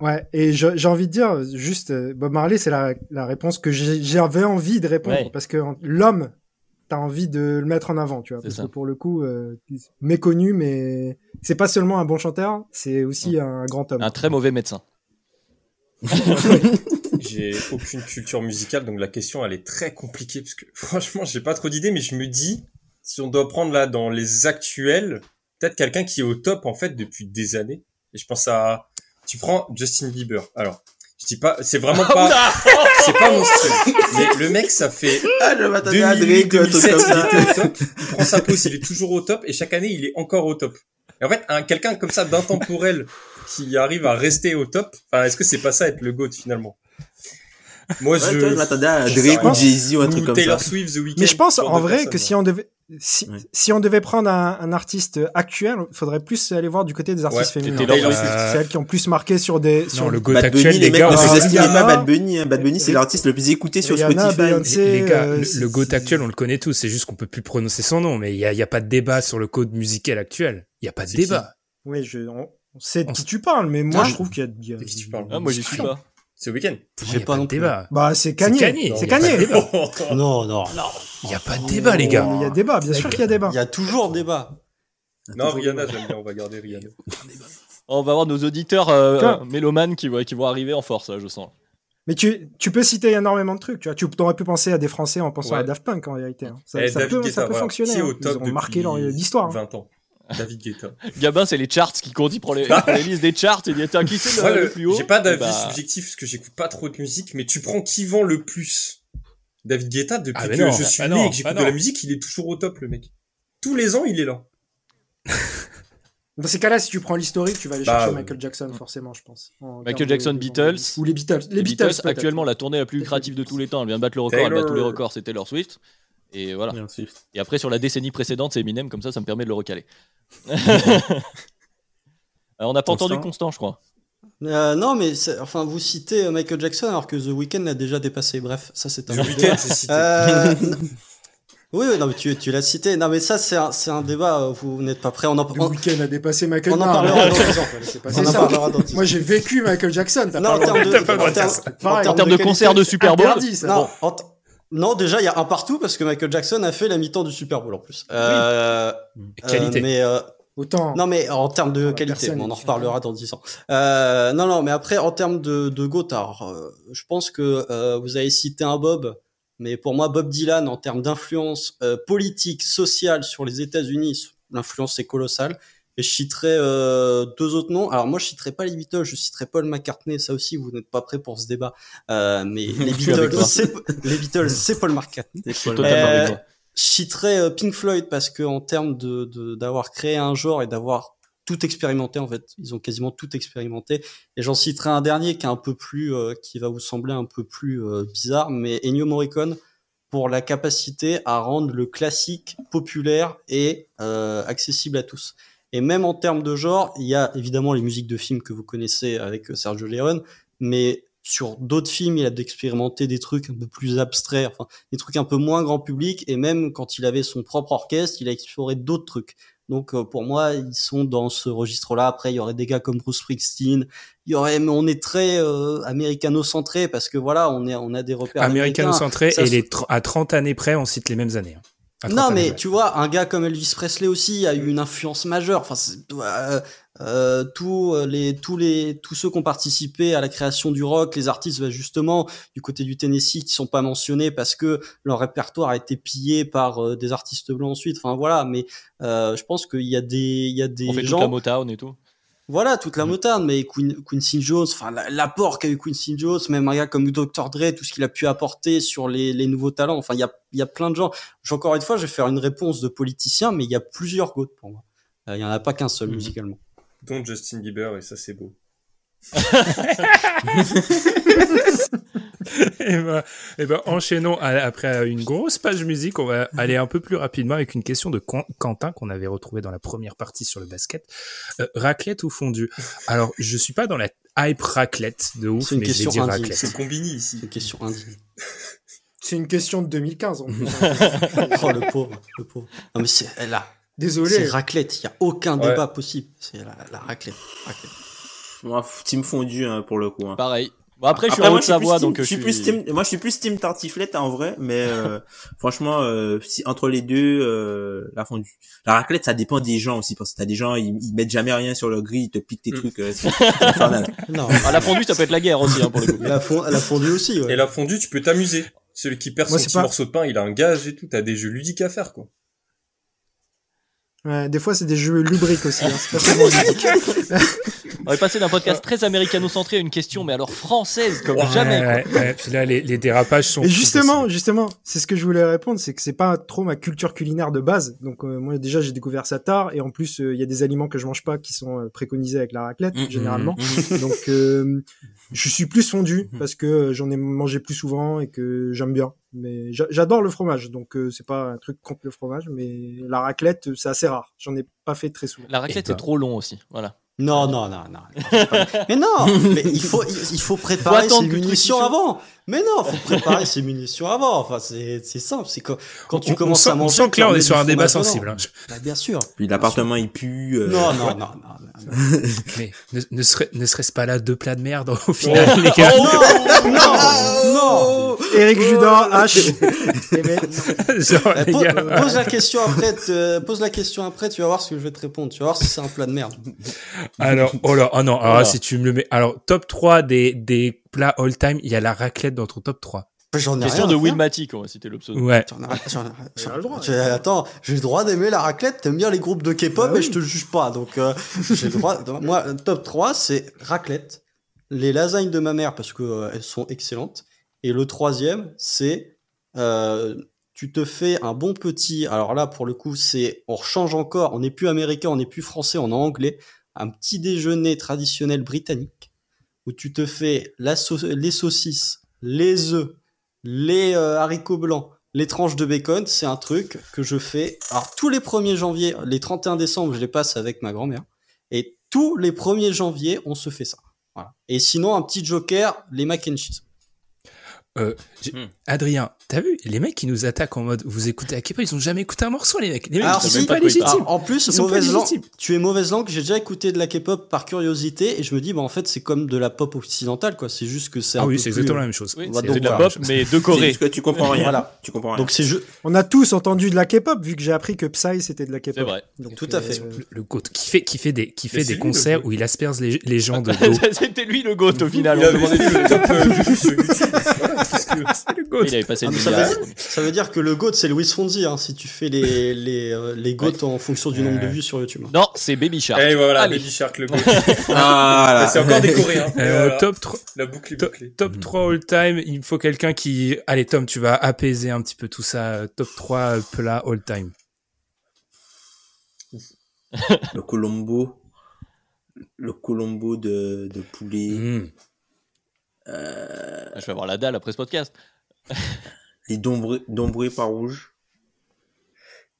E: Ouais, et j'ai envie de dire, juste, euh, Bob Marley, c'est la, la réponse que j'avais envie de répondre,
B: Ouais.
E: parce que l'homme, t'as envie de le mettre en avant, tu vois, parce
B: ça.
E: que pour le coup, euh, méconnu, mais c'est pas seulement un bon chanteur, c'est aussi un grand homme.
B: Un très mauvais médecin. *laughs*
F: J'ai aucune culture musicale, donc la question elle est très compliquée parce que *laughs* franchement j'ai pas trop d'idées, mais je me dis si on doit prendre là dans les actuels, peut-être quelqu'un qui est au top en fait depuis des années. Et je pense à, tu prends Justin Bieber. Alors Je dis pas, c'est vraiment *laughs* pas, c'est pas mon style. Mais le mec, ça fait
D: Ah, je m'attendais à
F: 2008,
D: Drake, un truc
F: 2007,
D: comme
F: il
D: ça.
F: était au top. Il prend sa pause, il est toujours au top, et chaque année, il est encore au top. Et en fait, un, quelqu'un comme ça d'intemporel qui arrive à rester au top, enfin, est-ce que c'est pas ça être le GOAT finalement? Moi,
D: Ouais,
F: je,
D: m'attendais à Drake ou. Jay-Z ou un truc
F: ou
D: comme
F: Taylor
D: ça.
F: Swift, The Weeknd.
E: Mais je pense en vrai
F: personnes,
E: que si on devait si,
D: Ouais.
E: si on devait prendre un, un artiste actuel, il faudrait plus aller voir du côté des artistes
F: Ouais,
E: féminins.
A: Swift.
E: celles qui ont plus marqué sur des sur
A: Non, le GOAT
D: Bad
A: actuel,
D: Bunny,
A: les
D: les mecs,
A: gars,
D: ne
E: euh,
D: sous-estimez pas Bad Bunny. hein. Bad Bunny, c'est l'artiste le plus écouté sur
E: Rihanna,
D: Spotify.
E: Beyoncé,
A: les, les gars,
E: euh,
A: le, le GOAT actuel, on le connaît tous. C'est juste qu'on peut plus prononcer son nom, mais il y a, il y a pas de débat sur le code musical actuel. Il y a pas de débat.
E: Oui, je, on, on sait de
A: On
E: qui tu parles, mais moi
F: Ah,
E: je trouve qu'il y a, il y a-
F: De qui tu parles
B: Ah, moi, j'y suis pas.
F: Weeknd.
A: Pour
C: J'ai
A: moi, il y a
C: pas
A: de
C: plus.
A: débat.
E: Bah c'est Kanye, c'est
A: pas *laughs*
E: Kanye.
C: Non, non, non.
A: Il y a pas de débat, les gars.
E: Il y a débat, bien sûr qu'il y a débat.
C: Il y a toujours débat.
F: Non, Rihanna, j'aime bien, on va garder Rihanna.
B: On va avoir nos auditeurs euh, euh, mélomanes qui, vont- qui vont arriver en force, là, je sens.
E: Mais tu, tu peux citer énormément de trucs. Tu vois, tu aurais pu penser à des Français en pensant
F: Ouais.
E: à Daft Punk en réalité. hein. Ça,
F: Eh,
E: ça peut,
F: Guetta,
E: ça peut
F: voilà.
E: fonctionner. Hein. Ils ont marqué l'histoire. hein.
F: 20 ans. David Guetta.
B: Gabin, c'est les charts qui comptent, il prend les, les listes des charts et il dit Attends, qui c'est le, plus haut
F: J'ai pas d'avis
B: bah,
F: subjectif parce que j'écoute pas trop de musique, mais tu prends qui vend le plus? David Guetta, depuis
A: Ah,
F: que
A: non.
F: je suis
A: Ah,
F: né
A: non.
F: et que j'écoute
A: Ah,
F: de la musique, il est toujours au top, le mec. Tous les ans, il est là.
E: Dans ces cas-là, si tu prends l'historique, tu vas aller
F: Bah,
E: chercher
F: euh,
E: Michael Jackson, forcément, je pense. En
B: Michael Jackson,
E: de-
B: Beatles.
E: Ou les Beatles. Les,
B: les
E: Beatles,
B: actuellement, la tournée la plus lucrative de tous les temps. Elle vient de battre le record, elle bat tous les records, c'est Taylor Swift. Et voilà. Et après, sur la décennie précédente, c'est Eminem, comme ça, ça me permet de le recaler. *laughs* Euh, on n'a pas
D: Constant.
B: entendu Constant, je crois.
C: Euh, non, mais enfin, vous citez euh, Michael Jackson alors que The Weeknd l'a déjà dépassé. Bref, ça c'est un
F: The Weeknd, cité.
C: Euh, *laughs* oui, oui, non, mais tu, tu l'as cité. Non, mais ça c'est un, c'est un débat. Vous n'êtes pas prêt. On en,
E: The Weeknd a dépassé Michael
C: on en parlera dans 10 ans.
E: c'est pas
C: On en
E: ça.
C: parlera dans 10 ans.
E: Moi, j'ai vécu Michael Jackson. T'as
C: Non,
E: pas
C: en termes
E: de-
C: de, en
A: de.
E: Pareil,
B: En termes de
C: qualité-
B: concert de Super Bowl,
E: Interdit, ça.
C: Non, en t- non, déjà il y a un partout parce que Michael Jackson a fait la mi-temps du Super Bowl en plus. Euh,
A: Qualité.
C: euh, mais euh,
E: Autant.
C: Non, mais en termes de qualité, on en reparlera dans 10 ans. Euh, non, non, mais après, en termes de, de alors, euh, je pense que euh, vous avez cité un Bob, mais pour moi, Bob Dylan, en termes d'influence euh, politique, sociale sur les États-Unis, l'influence est colossale. Et je citerai euh, deux autres noms. Alors moi, je citerai pas les Beatles, je citerai Paul McCartney. Ça aussi, vous n'êtes pas prêt pour ce débat. Euh, mais *laughs* les Beatles, c'est les Beatles, c'est Paul McCartney.
B: Je
C: Euh. Je citerai euh, Pink Floyd parce que en termes de de- d'avoir créé un genre et d'avoir tout expérimenté en fait, ils ont quasiment tout expérimenté. Et j'en citerai un dernier qui est un peu plus, euh, qui va vous sembler un peu plus euh, bizarre, mais Ennio Morricone pour la capacité à rendre le classique populaire et euh, accessible à tous. Et même en termes de genre, il y a évidemment les musiques de films que vous connaissez avec euh, Sergio Leone, mais sur d'autres films, il a d'expérimenter des trucs un peu plus abstraits, enfin des trucs un peu moins grand public, et même quand il avait son propre orchestre, il a exploré d'autres trucs. Donc euh, pour moi, ils sont dans ce registre-là. Après, il y aurait des gars comme Bruce Springsteen. Il y aurait, mais on est très euh, américano-centré parce que voilà, on est, on a des repères.
A: Américano-centré et
C: se-
A: les à 30 années près, on cite les mêmes années. À 30
C: Non, mais tu vois, un gars comme Elvis Presley aussi a eu une influence majeure. Enfin, c'est- euh, euh, tous les, tous les, tous ceux qui ont participé à la création du rock, les artistes, bah, justement, du côté du Tennessee, qui sont pas mentionnés parce que leur répertoire a été pillé par euh, des artistes blancs ensuite. Enfin, voilà. Mais euh, je pense qu'il y a des, il y a des
B: On fait
C: gens.
B: la Motown et tout.
C: Voilà, toute la motard, mais Queen, Quincy Jones, enfin la- l'apport qu'a eu Quincy Jones, même un gars comme Dr. Dre, tout ce qu'il a pu apporter sur les, les nouveaux talents. Enfin, il y a, il y a plein de gens. Encore une fois, je vais faire une réponse de politicien, mais il y a plusieurs goats pour moi. Euh, Il y en a pas qu'un seul
B: Mhm.
C: musicalement.
F: Dont Justin Bieber, et ça, c'est beau.
A: Et ben, eh ben, enchaînons à- après une grosse page musique. On va aller un peu plus rapidement avec une question de Quentin qu'on avait retrouvée dans la première partie sur le basket. Euh, raclette ou fondue? Alors, je suis pas dans la hype raclette de ouf,
C: C'est une
A: mais je vais
C: question
A: dire raclette.
F: C'est Combini ici.
C: C'est une question indigne.
E: C'est une question de 2015. en plus. *laughs*
C: oh le pauvre, le pauvre. Non mais c'est là, c'est
E: Désolé.
C: raclette. Il y a aucun
F: Ouais.
C: débat possible. C'est la, la raclette. raclette.
D: Moi, team fondu hein, pour le coup. hein.
B: Pareil. Bon, après, je suis
D: Après,
B: en
D: moi, je suis
B: Haute-Savoie,
D: plus team-
B: donc
D: je suis plus team, moi, je suis plus team tartiflette en vrai, mais euh, *laughs* franchement, euh, si, entre les deux, euh, la fondue. La raclette, ça dépend des gens aussi, parce que t'as des gens, ils, ils mettent jamais rien sur leur grille, ils te piquent tes
F: Mm.
D: trucs, euh, c'est *laughs* c'est infernal.
C: Non,
B: À la fondue, ça peut être la guerre aussi, hein, pour le coup.
C: la, fond- la fondue aussi. Ouais.
F: Et la fondue, tu peux t'amuser. Celui qui perd
E: Moi,
F: son petit
E: pas-
F: morceau de pain, il a un gage et tout. T'as des jeux ludiques à faire, quoi.
E: Ouais, des fois, c'est des jeux lubriques aussi. hein, C'est pas *laughs* seulement ludique.
B: On est passé d'un podcast très américano-centré à une question, mais alors française comme
A: Ouais,
B: jamais. quoi.
A: ouais, ouais. Puis là, les, les dérapages sont.
E: Et justement, justement, c'est ce que je voulais répondre, c'est que c'est pas trop ma culture culinaire de base. Donc euh, moi déjà j'ai découvert ça tard et en plus euh, il y a des aliments que je mange pas qui sont euh, préconisés avec la raclette
F: Mm,
A: Mhm,
E: généralement.
A: mhm.
E: Donc euh, je suis plus fondu parce que euh, j'en ai mangé plus souvent et que j'aime bien. Mais j'a- j'adore le fromage, donc euh, c'est pas un truc contre le fromage, mais la raclette euh, c'est assez rare. J'en ai pas fait très souvent.
B: La raclette,
A: Et ben.
B: c'est trop long aussi. Voilà.
C: Non, non, non, non. Mais non, mais il faut, il, faut préparer ses munitions avant. Mais non, faut *laughs* préparer ses munitions avant. Enfin, c'est, c'est simple. C'est quand, quand tu
A: On- on
C: commences
A: sent-
C: à manger.
A: On sent que là, on est sur un débat sensible. hein.
C: Bah, bien sûr.
D: Puis l'appartement il pue. euh,
C: Non, non, non, non. non. *laughs*
A: Mais ne, ne serait- ne serait-ce pas là deux plats de merde au final, les gars
C: Non, non, non.
E: Eric Judor, H. *laughs* Eh ben,
A: Genre,
C: Eh,
A: les
C: po-
A: gars.
C: pose la question après. te- pose la question après. Tu vas voir ce que je vais te répondre. Tu vas voir si c'est un plat de merde.
A: Alors, oh là, oh non, alors
B: Voilà.
A: si tu me le mets. Alors, top 3 des, des plats all-time, il y a la raclette dans ton top 3.
C: J'en ai
B: Question
C: rien
B: de
C: à
B: Will
C: faire.
B: Matic, on va citer le pseudo.
A: Ouais.
C: J'en ai- j'en ai-
E: Il a le droit.
C: j'ai- Attends, j'ai le droit d'aimer la raclette, t'aimes bien les groupes de K-pop
E: Bah
C: et
E: oui.
C: je te juge pas. Donc, euh, *laughs* j'ai le droit. Moi, top 3, c'est raclette, les lasagnes de ma mère parce que euh, elles sont excellentes. Et le troisième, c'est euh, tu te fais un bon petit. Alors là, pour le coup, c'est on change encore. On n'est plus américain, on n'est plus français, on est anglais. Un petit déjeuner traditionnel britannique où tu te fais les saucisses, les œufs, les euh, haricots blancs, les tranches de bacon, c'est un truc que je fais. Alors tous les 1er janvier, les 31 décembre, je les passe avec ma grand-mère. Et tous les 1er janvier, on se fait ça. Et sinon, un petit joker, les mac and cheese.
A: Euh,
B: Hmm.
A: Adrien, t'as vu les mecs qui nous attaquent en mode vous écoutez à K-pop, ils ont jamais écouté un morceau les mecs. Les mecs
C: Alors,
A: ils
C: si,
A: sont pas légitimes.
C: Alors, en plus,
A: Ils sont pas
C: mauvaise langue, tu es mauvaise langue, j'ai déjà écouté de la K-pop par curiosité et je me dis, bah, en fait, c'est comme de la pop occidentale, quoi. C'est juste que c'est
A: Ah
C: un
A: oui, c'est exactement
C: euh,
A: la même chose.
B: Oui, c'est de la pop, mais de
D: C'est
B: Corée.
D: juste que tu comprends rien.
C: Voilà.
D: Tu comprends rien.
C: Donc, c'est je...
E: On a tous entendu de la K-pop vu que j'ai appris que Psy c'était de la K-pop.
B: C'est vrai.
E: Donc,
C: Tout à fait.
E: euh,
A: Le, goat qui fait qui fait des qui fait des concerts où il asperge les, les gens de. *laughs*
B: C'était lui le GOAT au final. *laughs*
F: Euh,
A: C'est le goat.
B: Il avait passé
C: Ah,
B: le
C: ça, veut, ça veut dire que le GOAT, c'est Louis Fonzi, hein, si tu fais les, les, euh, les GOAT en fonction du nombre de vues sur YouTube.
B: Non, c'est Baby Shark.
F: Et voilà,
B: Allez.
F: Baby Shark le *laughs* goat.
D: Ah,
F: C'est encore des *laughs* Coréens. Et
A: Euh,
F: voilà.
A: top 3
F: La boucle est
A: top,
F: bouclée.
A: top 3 all time, il me faut quelqu'un qui allez Tom, tu vas apaiser un petit peu tout ça. Euh, Top 3 plats all time.
D: le Colombo. Le Colombo de, de poulet.
A: Mmh.
D: Euh,
B: Je vais avoir la dalle après ce podcast. *laughs*
D: les dombrés, dombrés pas rouges.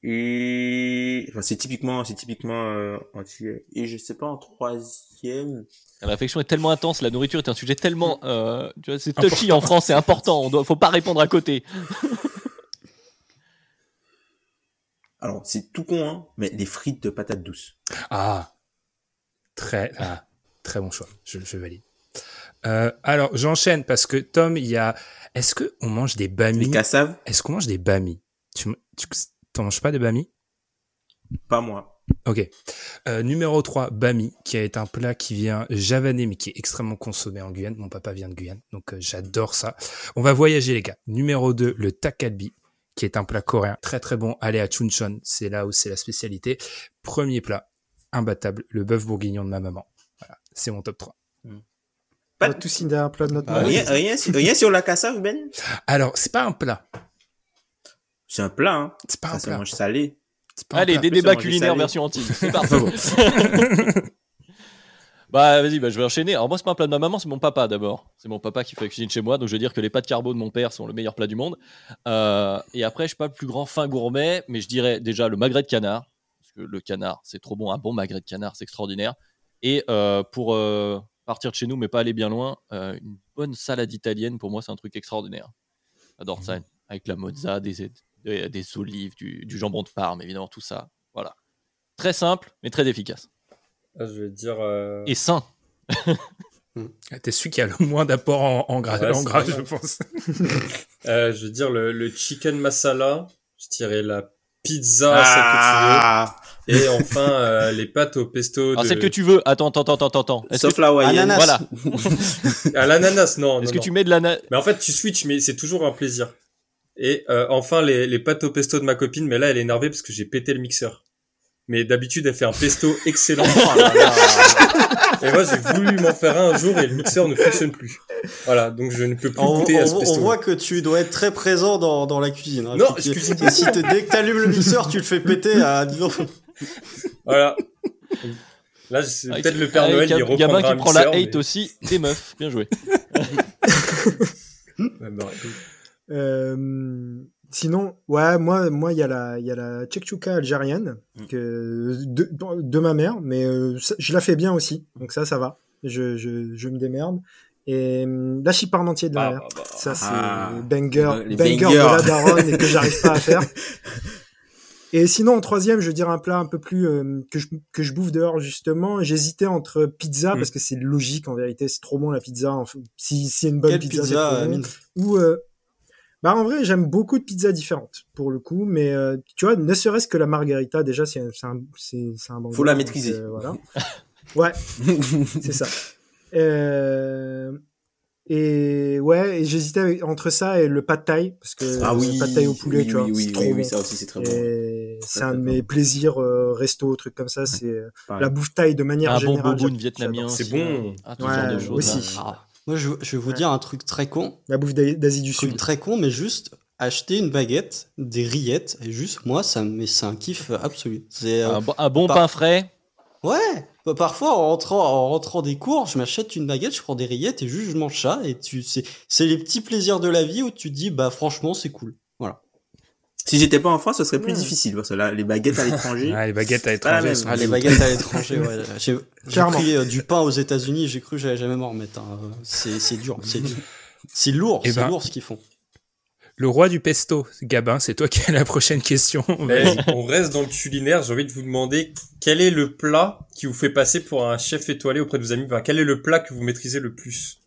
D: Et enfin, c'est typiquement, c'est typiquement euh, antillais. Et je sais pas en troisième.
B: La réflexion est tellement intense, la nourriture est un sujet tellement, euh, tu vois, c'est touchy en France, c'est important. On doit, faut pas répondre à côté. *laughs*
D: Alors c'est tout con hein, mais les frites de patates douces.
A: Ah, très, ah, très bon choix. Je, je valide. Euh, alors, j'enchaîne parce que Tom, il y a. Est-ce que on mange des bami
D: cassaves,
A: Est-ce qu'on mange des bami Tu, t'en manges pas de bami
D: pas moi.
A: Ok. Euh, numéro 3, bami, qui est un plat qui vient javanais, mais qui est extrêmement consommé en Guyane. Mon papa vient de Guyane, donc euh, j'adore ça. On va voyager, les gars. Numéro 2, le takadbi, qui est un plat coréen très très bon. Allez à Chuncheon, c'est là où c'est la spécialité. Premier plat, imbattable, le bœuf bourguignon de ma maman. Voilà, c'est mon top 3.
E: On
D: Pas
E: signer un plat de notre
C: Ah
D: rien, rien, rien sur la cassave, Ben.
A: Alors, c'est pas un plat.
D: C'est un plat, hein.
A: C'est pas un
D: Ça
A: plat.
D: mange salé.
A: C'est pas un
B: Allez, des débats culinaires version antique. C'est *laughs* parti. *laughs* bah vas-y, bah, je vais enchaîner. Alors moi, c'est pas un plat de ma maman, c'est mon papa d'abord. C'est mon papa qui fait la cuisine chez moi, donc je vais dire que les pâtes carbo de mon père sont le meilleur plat du monde. Euh, et après, je suis pas le plus grand fin gourmet, mais je dirais déjà le magret de canard, parce que le canard, c'est trop bon. Un bon magret de canard, c'est extraordinaire. Et euh, pour euh, partir de chez nous, mais pas aller bien loin, euh, une bonne salade italienne, pour moi, c'est un truc extraordinaire. J'adore ça, avec la mozza, des, des, des olives, du, du jambon de Parme, évidemment, tout ça. Voilà. Très simple, mais très efficace.
F: Ah, je vais dire. euh,
B: Et sain. *laughs*
A: T'es celui qui a le moins d'apport en, en gras,
F: Ouais,
A: en gras je pense. *laughs*
F: euh, je veux dire le, le chicken masala. Je dirais la pizza,
D: Ah,
F: celle que tu veux. Et enfin, euh, les pâtes au pesto
B: Alors,
F: de...
B: celle que tu veux. Attends, attends, attends, attends, attends.
D: Sauf
B: que,
D: la.
C: Ananas.
B: voilà. *laughs*
F: À l'ananas, non.
B: Est-ce que
F: non.
B: tu mets de l'ananas
F: Mais en fait, tu switches, mais c'est toujours un plaisir. Et euh, enfin, les, les pâtes au pesto de ma copine, mais là, elle est énervée parce que j'ai pété le mixeur. mais d'habitude elle fait un pesto excellent. *laughs*
D: Oh là là.
F: Et moi j'ai voulu m'en faire un un jour et le mixeur ne fonctionne plus. Voilà, donc je ne peux plus
C: On,
F: goûter à ce
C: on- on
F: pesto.
C: voit que tu dois être très présent dans, dans la cuisine. hein.
F: Non, je
C: que-
F: cuisine
C: et si dès que t'allumes le mixeur, tu le fais péter à disons.
F: Voilà. Là, c'est
B: Avec-
F: peut-être le Père Noël, il
B: un
F: reprendra
B: gamin qui
F: un
B: prend la hate
F: mais-
B: aussi des meufs. Bien joué. *laughs*
F: Bah.
E: Euh, sinon, ouais, moi, moi, il y a la, il y a la algérienne
D: Mm.
E: que de, de ma mère, mais euh, ça- je la fais bien aussi, donc ça, ça va. Je, je, je me démerde. Et euh, la chip parmentier de ma
F: Ah,
E: mère.
F: bah, bah.
E: Ça, c'est
D: Ah,
E: banger,
D: les
E: banger de la daronne et que j'arrive pas à faire. *laughs* Et sinon, en troisième, je veux dire un plat un peu plus euh, que, je, que je bouffe dehors, justement. J'hésitais entre pizza,
F: Mm.
E: parce que c'est logique, en vérité. C'est trop bon, la pizza. Enfin, si si c'est une bonne
C: Quelle
E: pizza, c'est
C: pizza,
E: bon. Ou, euh, bah, en vrai, j'aime beaucoup de pizzas différentes, pour le coup. Mais, euh, tu vois, ne serait-ce que la margarita, déjà, c'est un, c'est un, un bon
D: Faut la maîtriser.
E: donc, euh, voilà. Ouais, *laughs* c'est ça. Euh, et ouais, et j'hésitais entre ça et le pad thai parce que
D: Ah oui.
E: le pad thai au poulet,
D: oui,
E: tu vois,
D: oui, oui,
E: c'est trop
D: oui,
E: bon.
D: oui, ça aussi c'est très bon.
E: C'est un de mes
D: bon.
E: plaisirs euh, resto, trucs comme ça. C'est la bouffe thaï de manière
B: Un bon
E: générale. j'adore.
B: vietnamien.
F: C'est bon.
B: Ah, tout
E: Ouais,
B: genre de choses.
E: aussi.
B: Ah.
C: Moi, je, je vais vous
E: Ouais.
C: dire un truc très con.
E: La bouffe d'A- d'Asie du
C: truc
E: Sud.
C: très con, mais juste acheter une baguette, des rillettes, et juste moi, ça, me- c'est un kiff absolu. C'est euh,
B: Un, bon- un bon
C: Par-
B: pain frais.
C: ouais. Bah, parfois, en rentrant, en rentrant des cours, je m'achète une baguette, je prends des rillettes et juste je mange ça. Et tu, c'est, c'est les petits plaisirs de la vie où tu te dis, bah franchement, c'est cool.
D: Si j'étais pas en France, ce serait plus
E: Ouais.
D: difficile parce que là, les baguettes à l'étranger. *laughs*
A: Ah, les baguettes à l'étranger.
C: Ah, les baguettes à l'étranger, ouais. *laughs* J'ai, pris euh, du pain aux États-Unis, j'ai cru que j'allais jamais m'en remettre. hein. C'est, c'est dur, c'est dur. C'est lourd,
A: Eh
C: c'est
A: ben,
C: lourd ce qu'ils font.
A: Le roi du pesto, Gabin, c'est toi qui as la prochaine question.
F: Mais
A: Vas-y.
F: on reste dans le culinaire. J'ai envie de vous demander quel est le plat qui vous fait passer pour un chef étoilé auprès de vos amis? Enfin, quel est le plat que vous maîtrisez le plus?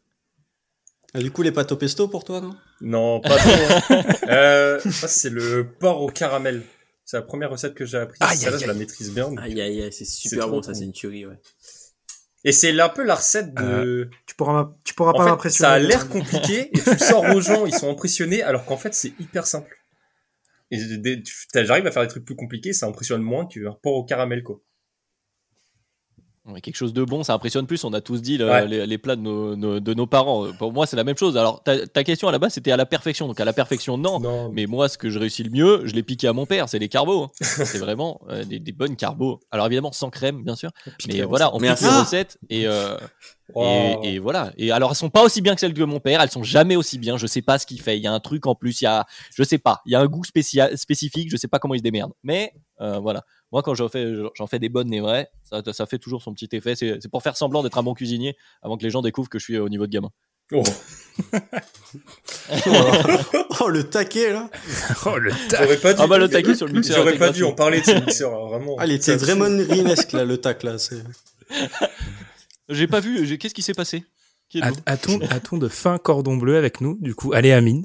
C: Ah, du coup, les pâtes au pesto pour toi, non?
F: Non, pas trop. hein. *laughs* euh, c'est le porc au caramel. C'est la première recette que j'ai apprise.
A: Aïe,
F: Celle-là, je la maîtrise bien.
D: Aïe aïe aïe, c'est super bon, ça c'est une tuerie, ouais.
F: Et c'est un peu la recette de.
E: Tu pourras, tu pourras
F: en
E: pas m'impressionner.
F: ça a l'air compliqué et tu le sors aux gens, ils sont impressionnés, alors qu'en fait, c'est hyper simple. Et j'arrive à faire des trucs plus compliqués, ça impressionne moins qu'un porc au caramel, quoi.
B: Ouais, quelque chose de bon, ça impressionne plus. On a tous dit le-
F: Ouais.
B: les, les plats de nos, nos- de nos parents. Pour moi, c'est la même chose. Alors, ta, ta question à la base, c'était à la perfection. Donc, à la perfection, non.
F: Non,
B: Mais moi, ce que je réussis le mieux, je l'ai piqué à mon père, c'est les carbos. hein. *laughs* c'est vraiment euh, des, des bonnes carbos. Alors, évidemment, sans crème, bien sûr. Mais voilà, on pique les recettes et, euh,
F: Wow.
B: et, et voilà. Et alors, elles sont pas aussi bien que celles de mon père. Elles sont jamais aussi bien. Je sais pas ce qu'il fait. Il y a un truc en plus. Il y a, je sais pas. Il y a un goût spécial, spécifique. Je sais pas comment il se démerde. Mais euh, voilà. Moi, quand j'en fais, j'en fais des bonnes et vraies, ça, ça fait toujours son petit effet. C'est c'est pour faire semblant d'être un bon cuisinier avant que les gens découvrent que je suis au niveau de gamin.
F: Oh. *laughs*
C: Oh, le taquet, là *laughs*
A: Oh, le.
F: J'aurais pas dû.
B: Ah bah, le taquet sur le mixeur
F: J'aurais pas dû en parler de ce mixeur, alors, vraiment.
C: Ah, il était
F: Ça-
C: Draymond Greenesque, là, le tac, là. C'est... *laughs*
B: J'ai pas vu. j'ai- Qu'est-ce qui s'est passé? Qui êtes-vous?
A: A- A-t-on a-t-on de fin cordon bleu avec nous Du coup, allez, Amine.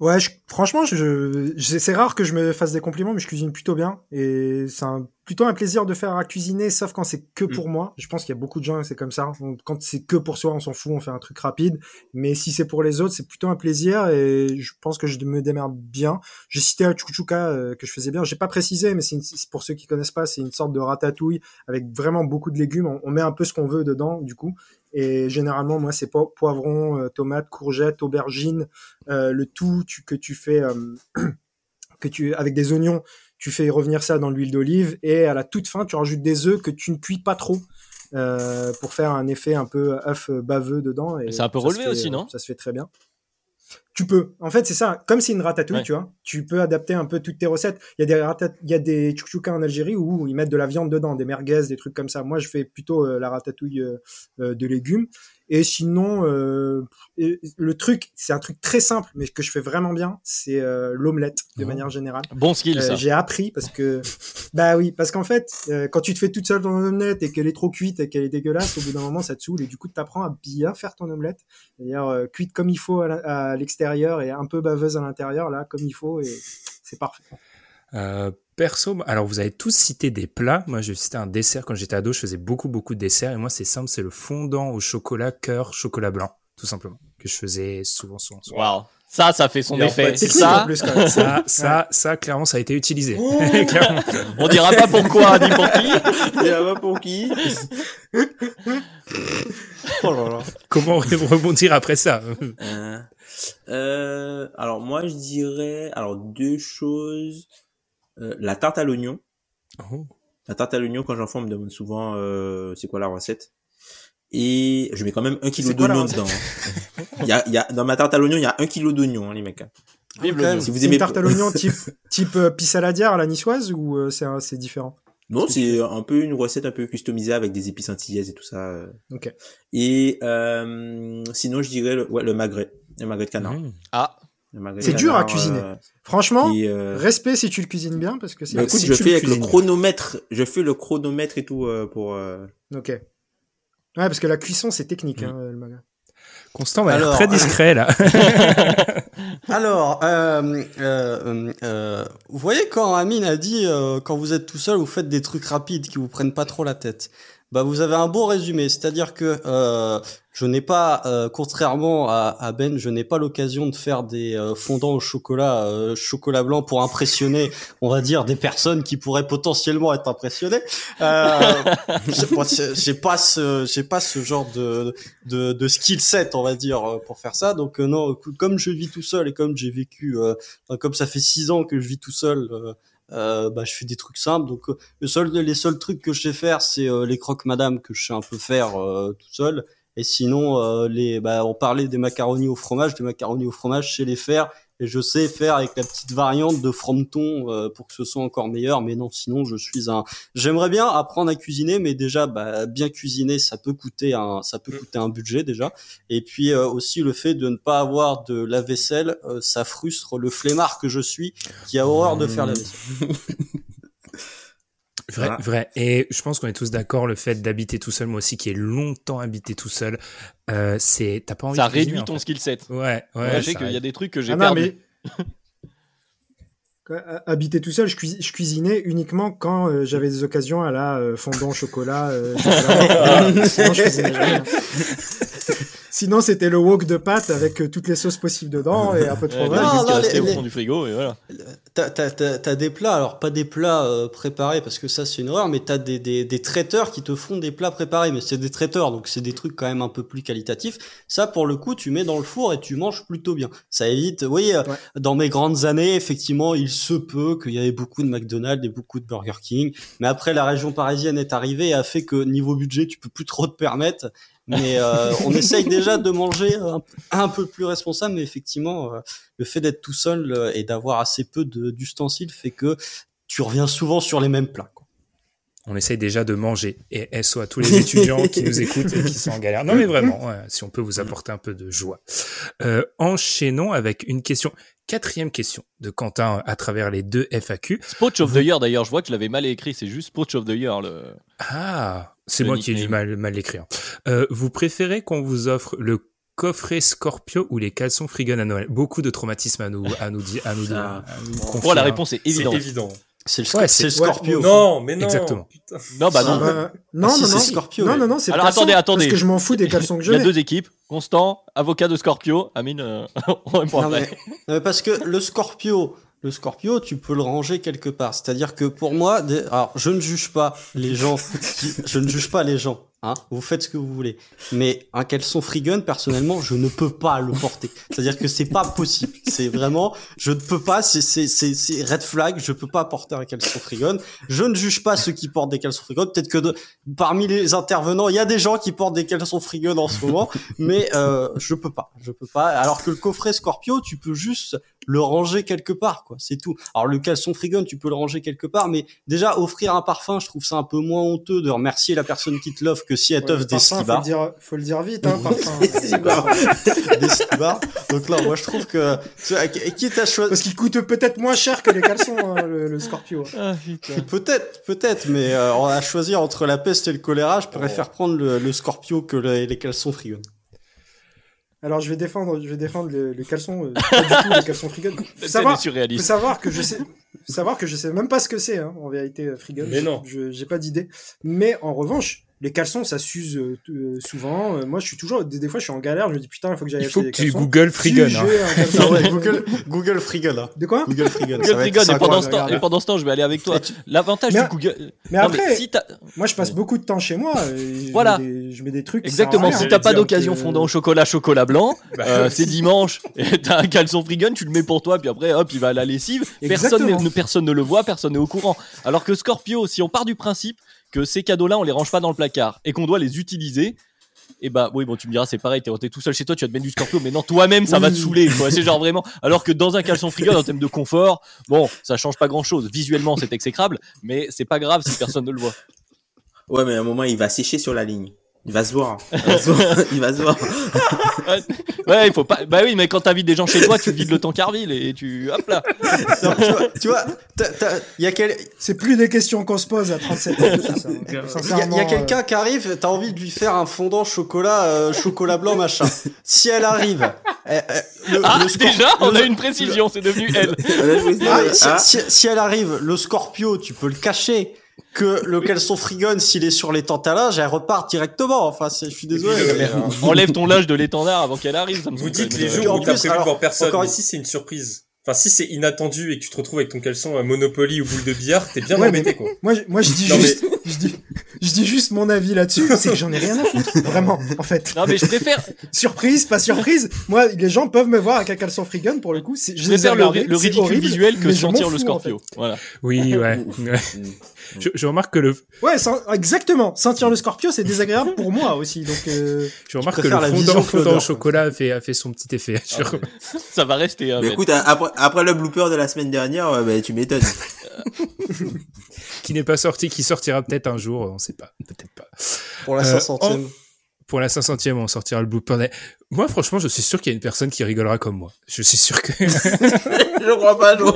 E: Ouais, je- franchement, je, je- c'est rare que je me fasse des compliments, mais je cuisine plutôt bien. Et c'est un- plutôt un plaisir de faire à cuisiner, sauf quand c'est que pour moi. Je pense qu'il y a beaucoup de gens, c'est comme ça. Quand c'est que pour soi, on s'en fout, on fait un truc rapide. Mais si c'est pour les autres, c'est plutôt un plaisir et je pense que je me démerde bien. J'ai cité la chouchouka euh, que je faisais bien. J'ai pas précisé, mais c'est une- pour ceux qui connaissent pas, c'est une sorte de ratatouille avec vraiment beaucoup de légumes. On, on met un peu ce qu'on veut dedans, du coup. Et généralement, moi, c'est po- poivron, euh, tomates, courgettes, aubergines, euh, le tout tu, que tu fais euh, *clears throat* que tu avec des oignons tu fais revenir ça dans l'huile d'olive et à la toute fin tu rajoutes des œufs que tu ne cuis pas trop euh, pour faire un effet un peu œuf baveux dedans et
B: C'est un peu relevé
E: fait,
B: aussi,
E: euh,
B: non
E: ça se fait très bien. Tu peux. En fait c'est ça comme c'est une ratatouille
B: Ouais.
E: tu vois tu peux adapter un peu toutes tes recettes. Il y a des ratat- il y a des chouchoukas en Algérie où ils mettent de la viande dedans des merguez des trucs comme ça. Moi je fais plutôt euh, la ratatouille euh, euh, de légumes et sinon, euh, le truc, c'est un truc très simple, mais que je fais vraiment bien, c'est euh, l'omelette de
A: Oh.
E: manière générale.
B: Bon skill,
E: Euh,
B: ça.
E: j'ai appris parce que, *laughs* bah oui, parce qu'en fait, euh, quand tu te fais toute seule ton omelette et qu'elle est trop cuite et qu'elle est dégueulasse, au bout d'un moment, ça te saoule et du coup, tu apprends à bien faire ton omelette, c'est-à-dire euh, cuite comme il faut à l'extérieur et un peu baveuse à l'intérieur, là, comme il faut et c'est parfait.
A: Perso, alors vous avez tous cité des plats. Moi, j'ai cité un dessert. Quand j'étais ado, je faisais beaucoup, beaucoup de desserts. Et moi, c'est simple, c'est le fondant au chocolat cœur chocolat blanc, tout simplement, que je faisais souvent, souvent, souvent.
B: Waouh. Ça, ça fait son effet.
E: en
B: Ça,
E: plus, quand même.
A: Ça, ça, ça, clairement, ça a été utilisé.
F: Oh. *laughs*
B: On dira pas pourquoi ni pour qui.
D: Il y en a pas pour qui *laughs*
C: Oh là là.
A: Comment rebondir après ça?
D: Euh, euh, alors moi je dirais alors deux choses. Euh, la tarte à l'oignon.
A: Oh.
D: La tarte à l'oignon quand j'en fais on me demande souvent euh, c'est quoi la recette. Et je mets quand même un kilo d'oignon dedans. Il y a, il y a, dans ma tarte à l'oignon il y a un kilo d'oignon hein, les mecs.
C: Même.
D: Si vous
E: C'est une
D: aimez
E: tarte à l'oignon type, *laughs* type euh, pissaladière à la niçoise ou euh, c'est c'est différent?
D: Non, c'est un peu une recette un peu customisée avec des épices antillaises et tout ça. euh.
E: Ok.
D: Et euh, sinon, je dirais le, ouais, le magret, le magret de canard.
A: Mmh.
B: Ah,
E: C'est dur à cuisiner.
D: euh,
E: Franchement,
D: qui, euh,
E: respect si tu le cuisines bien parce que c'est.
D: bah, écoute,
A: si
D: je fais
A: le
D: avec le
A: cuisines.
D: chronomètre, je fais le chronomètre et tout euh, pour. euh,
E: Ok. Ouais, parce que la cuisson c'est technique,
D: Mm.
E: hein, le maga.
A: Constant va
C: Alors-
A: très discret, là. *laughs*
C: Alors, euh, euh, euh, vous voyez quand Amine a dit euh, quand vous êtes tout seul, vous faites des trucs rapides qui vous prennent pas trop la tête. Bah, vous avez un beau résumé, c'est-à-dire que euh, je n'ai pas, euh, contrairement à, à Ben, je n'ai pas l'occasion de faire des euh, fondants au chocolat, euh, chocolat blanc pour impressionner, on va dire, des personnes qui pourraient potentiellement être impressionnées. Euh, *laughs* j'ai pas, j'ai pas ce, j'ai pas ce genre de, de, de skill set, on va dire, euh, pour faire ça. Donc euh, non, comme je vis tout seul et comme j'ai vécu, euh, comme ça fait six ans que je vis tout seul, euh, bah je fais des trucs simples. Donc euh, le seul, les seuls trucs que je sais faire, c'est euh, les croques madame que je sais un peu faire euh, tout seul. Et sinon, les, bah, on parlait des macaronis au fromage, des macaronis au fromage, je sais les faire. Et je sais faire avec la petite variante de frometon euh, pour que ce soit encore meilleur. Mais non, sinon, je suis un, J'aimerais bien apprendre à cuisiner, mais déjà, bah, bien cuisiner, ça peut coûter un, ça peut coûter un budget déjà. Et puis euh, aussi le fait de ne pas avoir de lave-vaisselle, euh, ça frustre le flemmard que je suis, qui a horreur de faire la vaisselle. *laughs*
A: Vrai,
D: Voilà.
A: vrai. Et je pense qu'on est tous d'accord, le fait d'habiter tout seul, moi aussi qui ai longtemps habité tout seul, euh, c'est, t'as pas envie
B: ça
A: de cuisiner,
B: réduit
A: en
B: ton
A: fait.
B: skill set.
A: Ouais, ouais.
B: Ouais, je sais
A: ça
B: qu'il y a des trucs que j'ai
E: Ah non,
B: perdu.
E: mais Quoi, ha- habiter tout seul, je, cuisi- je cuisinais uniquement quand euh, j'avais des occasions à la euh, fondant chocolat. euh, chocolat. *laughs* *laughs* Sinon, je cuisinais jamais. Sinon, c'était le wok de pâtes avec euh, toutes les sauces possibles dedans et un peu de *laughs* fromage.
C: Non, non, les-
B: au
C: les-
B: fond du frigo et voilà.
C: T'as, t'as, t'as, t'as des plats, alors pas des plats euh, préparés parce que ça c'est une horreur, mais t'as des, des, des traiteurs qui te font des plats préparés, mais c'est des traiteurs donc c'est des trucs quand même un peu plus qualitatifs. Ça pour le coup tu mets dans le four et tu manges plutôt bien. Ça évite, oui, euh,
E: Ouais.
C: dans mes grandes années effectivement il se peut qu'il y avait beaucoup de McDonald's et beaucoup de Burger King, mais après la région parisienne est arrivée et a fait que niveau budget tu peux plus trop te permettre. Mais euh, *laughs* on essaye déjà de manger un, un peu plus responsable, mais effectivement, euh, le fait d'être tout seul euh, et d'avoir assez peu d'ustensiles fait que tu reviens souvent sur les mêmes plats. quoi.
A: On essaye déjà de manger. Et SO à tous les étudiants qui nous écoutent et qui sont en galère. Non, mais vraiment, ouais, si on peut vous apporter un peu de joie. Euh, enchaînons avec une question. Quatrième question de Quentin à travers les deux FAQ.
B: Spotch of the Year d'ailleurs, je vois que je l'avais mal écrit, c'est juste Spotch of the Year. Le...
A: Ah, c'est moi qui ai du mal, mal l'écrire. Euh, vous préférez qu'on vous offre le coffret Scorpio ou les caleçons Frigon à Noël? Beaucoup de traumatismes à nous, à nous dire, à nous,
D: Ah.
A: à nous
B: Oh,
A: confier,
B: la
A: hein.
B: réponse est
F: C'est
B: évidente.
F: évident.
C: C'est le,
A: Ouais,
C: c'est le
A: c'est-
C: Scorpio.
F: Non, mais non.
A: Exactement.
F: Putain.
B: Non, bah
C: Ah,
B: non.
E: Euh, non,
C: Ah, si,
E: non,
C: c'est
E: non.
C: Scorpio,
E: Non,
C: ouais.
E: non, non, c'est le
B: Alors,
E: caleçon,
B: attendez, attendez.
E: Parce que je m'en fous des caleçons que je *laughs*
B: Il y a deux équipes. Constant, avocat de Scorpio. Amine, euh, *laughs* on
C: Non, mais, mais parce que le Scorpio, le Scorpio, tu peux le ranger quelque part. C'est-à-dire que pour moi, des- alors je ne juge pas les gens, *laughs* qui- je ne juge pas les gens. Hein, vous faites ce que vous voulez. Mais un caleçon Freegun, personnellement, je ne peux pas le porter. C'est-à-dire que c'est pas possible. C'est vraiment, je ne peux pas. C'est c'est c'est red flag. Je peux pas porter un caleçon Freegun. Je ne juge pas ceux qui portent des caleçons Freegun. Peut-être que de- parmi les intervenants, il y a des gens qui portent des caleçons Freegun en ce moment, mais euh, je peux pas. Je peux pas. Alors que le coffret Scorpio, tu peux juste le ranger quelque part, quoi. C'est tout. Alors le caleçon Freegun, tu peux le ranger quelque part, mais déjà offrir un parfum, je trouve ça un peu moins honteux de remercier la personne qui te l'offre que si elle t'offre des
E: faut
C: skibars.
E: dire, faut le dire vite, hein, *laughs* parfum.
C: des skibars. Donc là, moi je trouve que quitte à choisir.
E: Parce qu'il coûte peut-être moins cher que les caleçons, hein, le, le Scorpio.
B: Ah. *laughs*
C: Peut-être, peut-être, mais euh, on a choisi entre la peste et le choléra. Je
E: Oh.
C: préfère prendre le, le Scorpio que le- les caleçons Freegun.
E: Alors je vais défendre, je vais défendre le, le caleçon, euh, pas du tout le caleçon Frigon. *laughs* Faut savoir, faut
B: surréaliste.
E: savoir que je sais, faut savoir que je sais même pas ce que c'est, hein, en vérité, euh, Frigon.
F: Mais non.
E: Je, j'ai pas d'idée. Mais en revanche, les caleçons, ça s'use euh, euh, souvent. Euh, moi, je suis toujours, des, des fois, je suis en galère. Je me dis putain, il faut que j'aille
A: Il
E: acheter
A: faut que
E: des
A: tu
E: caleçons.
A: Google Freegun.
E: Si
A: hein. *laughs*
C: Ah ouais, Google, Google Frigon, là.
E: De quoi
C: Google ça
B: Google Frigon, et pendant, ce temps,
E: regarde.
B: et pendant ce temps, je vais aller avec toi. L'avantage du Google.
E: Mais
B: Non,
E: après,
B: si
E: moi, je passe beaucoup de temps chez moi. et je
B: Voilà.
E: mets des- je mets des trucs.
B: Exactement, si t'as pas d'occasion
E: que-
B: fondant au chocolat, chocolat blanc, *laughs*
F: Bah,
B: euh, c'est dimanche, et t'as un caleçon frigun, tu le mets pour toi, puis après, hop, il va à la lessive, personne ne le voit, personne n'est au courant. Alors que Scorpio, si on part du principe que ces cadeaux-là, on les range pas dans le placard, et qu'on doit les utiliser, et bah oui, bon, tu me diras, c'est pareil, t'es tout seul chez toi, tu vas te mettre du Scorpio, mais non, toi-même, ça va te saouler. C'est genre vraiment. Alors que dans un caleçon frigun, en termes de confort, bon, ça change pas grand-chose. Visuellement, c'est exécrable, mais c'est pas grave si personne ne le voit.
D: Ouais, mais à un moment, il va sécher sur la ligne. Il va se voir. Il va se voir. *laughs* Il va se voir.
B: Ouais, il faut pas. Bah oui, mais quand t'invites des gens chez toi, tu vides le tankerville et tu. Hop là. *laughs*
C: Non, tu vois, tu vois, t'as- t'as- il y a quel,
E: C'est plus des questions qu'on se pose à 37 ans.
C: Il y a,
E: euh,
C: quelqu'un qui arrive, t'as envie de lui faire un fondant chocolat, euh, chocolat blanc, machin. Si elle arrive, euh, euh, le,
B: Ah,
C: le
B: déjà, on a une précision, c'est devenu elle.
C: Ah, si,
D: ah,
C: si- si elle arrive, le Scorpio, tu peux le cacher. Que le caleçon frigon, s'il est sur les tantalins, elle repart directement. Enfin, c'est- je suis désolé.
F: puis,
C: mais,
F: euh,
B: Enlève ton linge de l'étendard avant qu'elle arrive. Ça me
F: Vous dites les jours
C: en
F: où t'as
C: plus,
F: prévu de
C: alors,
F: voir personne,
C: encore
F: mais si c'est une surprise. Enfin, si c'est inattendu et que tu te retrouves avec ton caleçon à Monopoly ou boule de billard, t'es bien
E: Ouais,
F: embêté,
E: mais-
F: quoi.
E: Moi, je- moi, je dis
F: Non, mais-
E: juste, je dis, je dis juste mon avis là-dessus. C'est que j'en ai rien à foutre. *laughs* Vraiment, en fait.
B: Non, mais je préfère,
E: Surprise, pas surprise. Moi, les gens peuvent me voir avec un caleçon freegun pour le coup. Je
B: préfère le, le ridicule
E: horrible,
B: visuel que sentir le
E: en
B: Scorpio. Voilà.
A: Oui, ouais. *laughs* *laughs* ouais. Je, je remarque que le,
E: Ouais, exactement. Sentir le Scorpio, c'est désagréable pour moi aussi. Donc, euh,
A: je remarque que le fondant, fondant au chocolat a fait, a fait son petit effet. sur- *laughs*
B: Ça va rester. hein,
D: mais écoute, après, après le blooper de la semaine dernière, ouais, bah, tu m'étonnes. *laughs*
A: qui n'est pas sorti, qui sortira peut-être un jour, on sait pas, peut-être pas.
C: pour la
A: Euh,
C: 500ème.
A: Pour la 500e, on sortira le blooper. Moi, franchement, je suis sûr qu'il y a une personne qui rigolera comme moi. Je suis sûr que
D: je crois pas, non.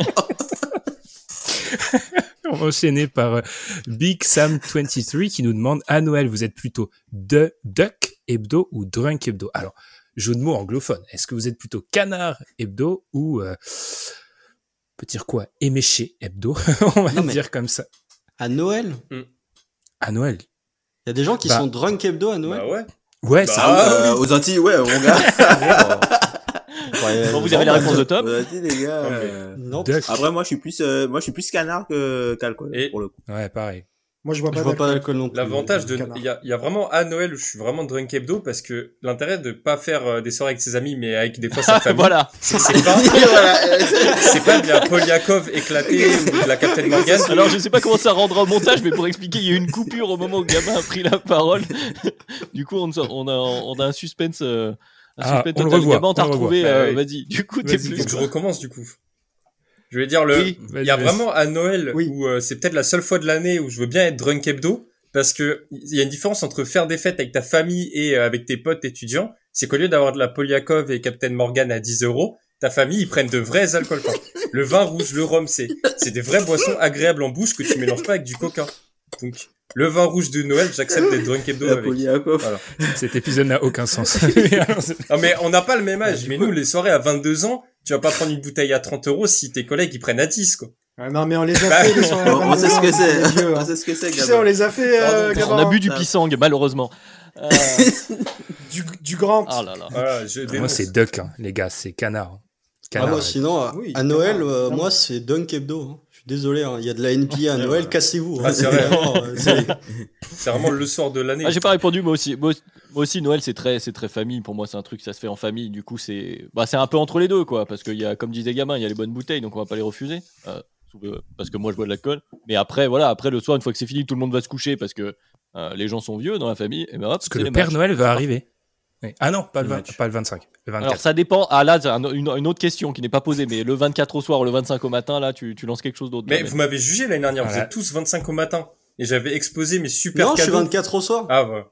D: *laughs*
A: on va enchaîner par euh, Big Sam 23 qui nous demande à Noël, vous êtes plutôt de Duck Hebdo ou Drunk Hebdo? Alors, jeu de mots anglophone. Est-ce que vous êtes plutôt Canard Hebdo ou euh, on peut dire quoi? Éméché Hebdo *laughs* On va
C: Non,
A: dire comme ça.
C: À Noël,
A: À Noël.
C: il y a des gens qui
A: Bah.
C: sont drunk hebdo à Noël?
F: Bah ouais.
A: Ouais,
F: Bah,
A: ça.
F: Ah,
D: Euh, aux Antilles, ouais, mon *laughs*
B: Bon, vous avez la réponse de Tom.
D: Aux Antilles, les gars. Euh,
C: Non.
D: Après, moi, je suis plus, euh, moi, je suis plus canard que qu'alcool,
F: Et-
D: pour le coup.
A: Ouais, pareil.
E: moi, je vois
C: je
E: pas
C: vois pas
E: d'alcool.
C: non plus.
F: L'avantage de, il y a, il y a vraiment à Noël où je suis vraiment drunk hebdo parce que l'intérêt de pas faire euh, des soirées avec ses amis mais avec des fois sa *laughs* famille.
B: voilà.
F: C'est pas, *laughs* c'est pas de la Polyakov éclatée ou de la Captain *laughs* Morgan.
B: Alors, je sais pas comment ça rendra au montage, mais pour expliquer, il y a eu une coupure au moment où Gabin a pris la parole. du coup, on, on a, on a un suspense. euh,
A: Ah, on le revoit,
B: Gabin, t'as retrouvé. euh,
F: Bah oui.
B: Vas-y. Du coup, t'es plus.
F: Je recommence du coup. Je vais dire le,
B: Oui.
F: il y a vraiment à Noël
E: Oui.
F: où euh, c'est peut-être la seule fois de l'année où je veux bien être drunk hebdo parce que il y a une différence entre faire des fêtes avec ta famille et euh, avec tes potes étudiants, c'est qu'au lieu d'avoir de la Polyakov et Captain Morgan à 10 euros, ta famille ils prennent de vrais alcools. Le vin rouge, le rhum, c'est c'est des vraies boissons agréables en bouche que tu mélanges pas avec du coca. Donc le vin rouge de Noël, j'accepte d'être drunk hebdo *laughs* avec. Voilà.
A: Cet épisode n'a aucun sens. *laughs*
F: Non mais on n'a pas le même âge. Mais nous, les soirées à 22 ans, tu vas pas prendre une bouteille à 30 euros si tes collègues ils prennent à 10 quoi.
E: Ah, non, mais on les a
F: Bah,
E: fait, les soirées à
D: On, on sait ce
E: 22
D: que c'est.
E: vieux,
D: On
E: hein.
D: sait ce que c'est,
E: Tu sais,
D: Gabin.
E: on les a fait, euh,
B: On a bu du
F: Ah.
B: pisang, malheureusement. Euh, *laughs*
E: du, du grand.
B: Ah là là.
F: Voilà, je
A: Moi, c'est Duck, hein, les gars, c'est Canard.
C: Ah,
A: Canard.
C: moi, sinon, à,
E: Oui,
C: à Noël, euh, moi, c'est dunk hebdo. hein. Suis désolé, hein. il y a de la NBA à Noël, cassez-vous. hein.
F: C'est vrai.
C: Vraiment, *laughs*
F: le soir de l'année.
B: Ah, j'ai pas répondu, moi aussi. Moi, moi aussi, Noël, c'est très, c'est très famille. Pour moi, c'est un truc, ça se fait en famille. Du coup, c'est, bah, c'est un peu entre les deux, quoi. Parce qu'il y a, comme disait Gamin, il y a les bonnes bouteilles, donc on va pas les refuser. Euh, parce que moi, je bois de l'alcool. Mais après, voilà, après le soir, une fois que c'est fini, tout le monde va se coucher parce que euh, les gens sont vieux dans la famille. Et ben hop,
A: Parce que le Père
B: matchs.
A: Noël va arriver. Ah non, pas le,
D: Le
A: 20
D: match.
A: pas le 25, le 24.
B: Alors ça dépend. Ah là, un- une, une autre question qui n'est pas posée, mais le 24 au soir ou le 25 au matin, là, tu, tu lances quelque chose d'autre.
F: Mais
B: là,
F: vous m'avez jugé l'année dernière, vous êtes tous 25 au matin. Et j'avais exposé mes super
C: Non, je suis
F: cadeaux.
C: 24 au soir.
F: Ah voilà.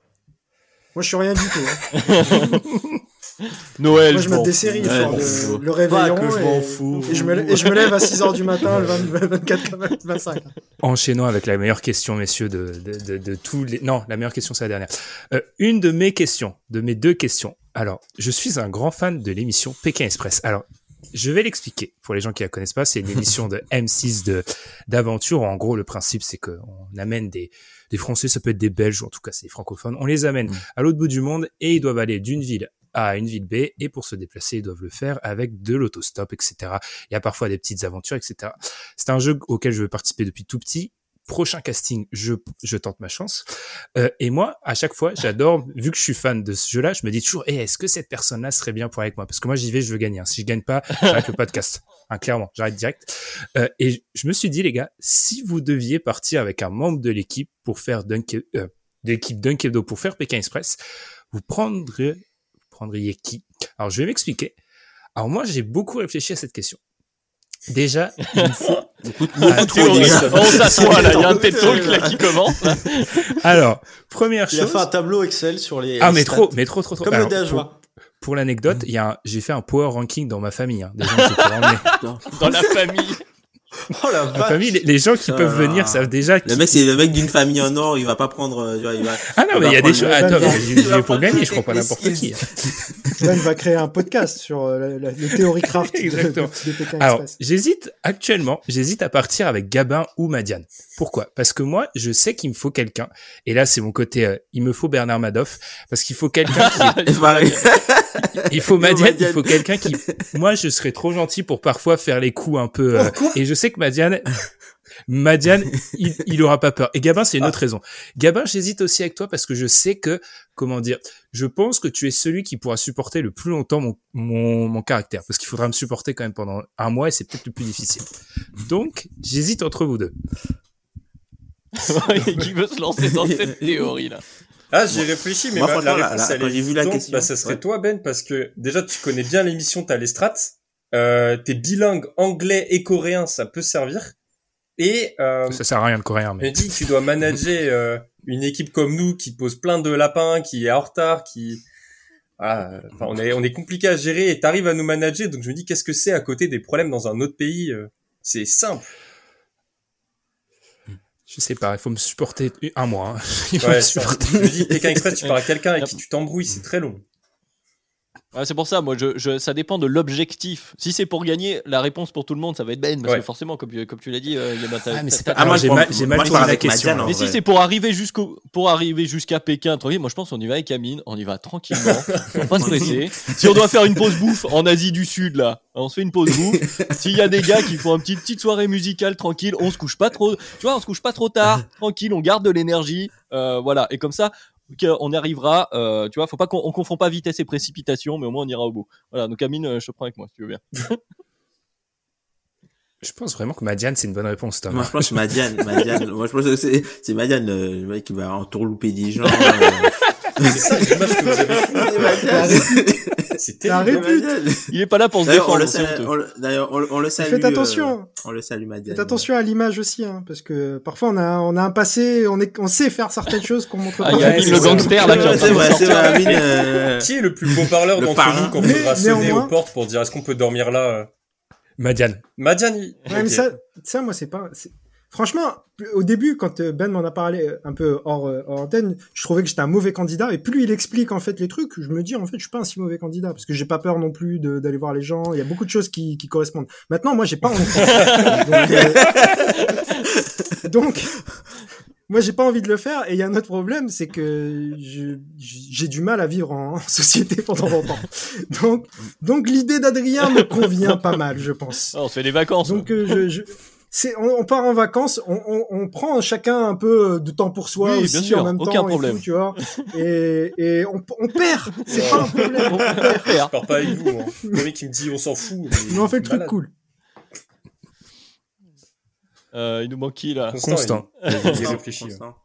E: Moi, je suis rien du tout. hein. *laughs*
B: Noël,
E: Moi, je
B: m'en
E: mets des
B: fous.
E: séries le le réveillon.
C: que je
E: et,
C: m'en fous.
E: Et je, me, et je me lève à 6h du matin, le 20 24 25.
A: Enchaînons avec la meilleure question, messieurs, de, de, de, de tous les... Non, la meilleure question, c'est la dernière. Euh, une de mes questions, de mes deux questions. Alors, je suis un grand fan de l'émission Pékin Express. Alors, je vais l'expliquer pour les gens qui la connaissent pas. C'est une émission de M6 de d'aventure. En gros, le principe, c'est qu'on amène des des Français, ça peut être des Belges, ou en tout cas c'est des francophones. On les amène à l'autre bout du monde et ils doivent aller d'une ville A à une ville B et pour se déplacer, ils doivent le faire avec de l'autostop, etc. Il y a parfois des petites aventures, etc. C'est un jeu auquel je veux participer depuis tout petit prochain casting, je, je tente ma chance. Euh, et moi, à chaque fois, j'adore, vu que je suis fan de ce jeu-là, je me dis toujours, eh, est-ce que cette personne-là serait bien pour avec moi? Parce que moi, j'y vais, je veux gagner. hein. Si je gagne pas, j'arrête le podcast. Hein, clairement, j'arrête direct. Euh, et je me suis dit, les gars, si vous deviez partir avec un membre de l'équipe pour faire Dunk, euh, de l'équipe pour faire Pékin Express, vous prendriez, vous prendriez qui? Alors, je vais m'expliquer. Alors moi, j'ai beaucoup réfléchi à cette question. Déjà, il faut *laughs*
D: Beaucoup,
A: Ah,
D: trop.
B: On s'assoit là, il y a un *laughs* TED Talk là qui commence. là.
A: Alors, première
C: Il a
A: chose.
C: fait un tableau Excel sur les.
A: Ah,
C: les
A: mais
C: stats.
A: trop, mais trop, trop, trop.
C: Comme
A: Alors,
C: le DH20.
A: pour, pour l'anecdote, il y a un- j'ai fait un power ranking dans ma famille, hein, des gens. *laughs*
B: Dans la famille.
C: Oh la
A: famille, les, les gens qui
D: Ah.
A: peuvent venir savent déjà. qui-
D: Le mec, c'est le mec d'une famille en or, il va pas prendre, euh, tu vois, il va.
A: Ah non, mais il y a des choses. Attends,
D: il prendre
A: gagner, je prends pas
D: les
A: n'importe qui. *laughs*
E: Ben va créer un podcast sur euh, la, la, le théorie craft
A: Exactement.
E: de, de Pékin
A: Alors, j'hésite actuellement, j'hésite à partir avec Gabin ou Madiane. Pourquoi? Parce que moi, je sais qu'il me faut quelqu'un. Et là, c'est mon côté, euh, il me faut Bernard Madoff, parce qu'il faut quelqu'un qui, *laughs* il faut Madiane, il faut quelqu'un qui, moi, je serais trop gentil pour parfois faire les coups un peu. euh, et je sais que Madiane, *laughs* Madiane, il, il aura pas peur. Et Gabin, c'est une autre raison. Gabin, j'hésite aussi avec toi parce que je sais que, comment dire, je pense que tu es celui qui pourra supporter le plus longtemps mon, mon, mon caractère. Parce qu'il faudra me supporter quand même pendant un mois et c'est peut-être le plus difficile. Donc, j'hésite entre vous deux. *laughs*
B: qui veut se lancer dans cette théorie là?
F: Ah, j'ai réfléchi, mais
D: Moi,
F: ma- la réponse,
D: là,
F: elle
D: quand
F: est
D: j'ai vu la
F: évidente.
D: question,
F: bah, ça serait
D: ouais.
F: toi, Ben, parce que déjà, tu connais bien l'émission, t'as les strats. Euh, t'es bilingue anglais et coréen, ça peut servir. Et, euh,
A: Ça sert à rien le coréen,
F: je me
A: mais.
F: dis, tu dois manager *laughs* euh, une équipe comme nous qui pose plein de lapins, qui est en retard, qui... Ah, enfin, on est, on est compliqué à gérer et t'arrives à nous manager, donc je me dis, qu'est-ce que c'est à côté des problèmes dans un autre pays euh, C'est simple.
A: Je sais pas, il faut me supporter un mois. hein. *laughs* Il faut
F: Ouais,
A: me
F: ça,
A: supporter.
F: je me dis, Pékin Express, tu parles à *laughs* quelqu'un avec qui tu t'embrouilles, c'est très long.
B: Ouais, c'est pour ça, moi, je, je, ça dépend de l'objectif. Si c'est pour gagner, la réponse pour tout le monde, ça va être Ben, parce
F: Ouais.
B: que forcément, comme, tu- comme tu l'as dit, euh,
A: Ah, mais c'est
B: t'as-
A: pas-
D: Ah, moi,
A: j'ai mal, j'ai mal la question.
B: Mais si c'est pour arriver jusqu'au, pour arriver jusqu'à Pékin, tranquille, moi je pense qu'on y va avec Amine, on y va tranquillement, *laughs* faut pas se presser. Si on doit faire une pause bouffe en Asie du Sud là, on se fait une pause bouffe. S'il y a des gars qui font une petite petite soirée musicale tranquille, on se couche pas trop, tu vois, on se couche pas trop tard, tranquille, on garde de l'énergie, euh, voilà. Et comme ça, ok, on y arrivera. Euh, tu vois, faut pas qu'on on confond pas vitesse et précipitation, mais au moins on ira au bout. Voilà. Donc Amine, euh, je te prends avec moi si tu veux bien. *laughs*
A: Je pense vraiment que Madiane, c'est une bonne réponse, Tom.
D: Moi, je pense que Madiane, *laughs* Madiane, moi, je pense que c'est, c'est Madiane, euh, le mec qui va entourlouper des gens. *laughs* euh.
F: C'est ça l'image que vous avez *laughs*
D: C'est
F: terrible.
B: Il est pas là pour se
D: on
B: défendre.
D: on d'ailleurs, on, le- on le salue.
E: Faites attention.
D: euh, on le salue, Madiane.
E: Faites attention à l'image aussi, hein, parce que parfois on a, on a un passé, on, est, on sait faire certaines choses qu'on montre
B: Ah,
E: pas.
B: il y a le gangster là qui est en
D: Ouais,
B: train
D: c'est
B: de
D: vrai, c'est
B: sortir.
D: vrai, Amine, euh,
F: Qui est le plus beau parleur
D: Le
F: d'entre vous quand
E: Mais
F: faudra sonner
E: néanmoins-
F: aux portes pour dire est-ce qu'on peut dormir là euh
A: Madiane.
F: Madiane, il-
E: Ouais, mais ça, ça, moi, c'est pas. Franchement, au début, quand euh, Ben m'en a parlé euh, un peu hors, euh, hors antenne, je trouvais que j'étais un mauvais candidat. Et plus il explique en fait les trucs, je me dis en fait, je suis pas un si mauvais candidat parce que j'ai pas peur non plus d'aller voir les gens. Il y a beaucoup de choses qui, qui correspondent. Maintenant, moi, j'ai pas envie. *laughs* donc, euh, *laughs* donc, moi, j'ai pas envie de le faire. Et il y a un autre problème, c'est que j'ai du mal à vivre en, en société pendant longtemps. Donc, donc l'idée d'Adrien me convient pas mal, je pense.
B: Ah, on se fait des vacances.
E: Donc euh, je, je- c'est, on, on part en vacances, on, on, on prend chacun un peu de temps pour soi
B: Oui,
E: aussi
B: bien sûr,
E: en même
B: aucun
E: temps, et
B: problème.
E: tout, tu vois. Et, et on, on perd, c'est pas un problème.
B: On faire.
F: Je pars pas avec vous. Hein. Le mec qui me dit on s'en fout.
E: Mais on fait le truc cool.
B: Euh, il nous manque qui là
F: Constant. Hein.
D: Constant.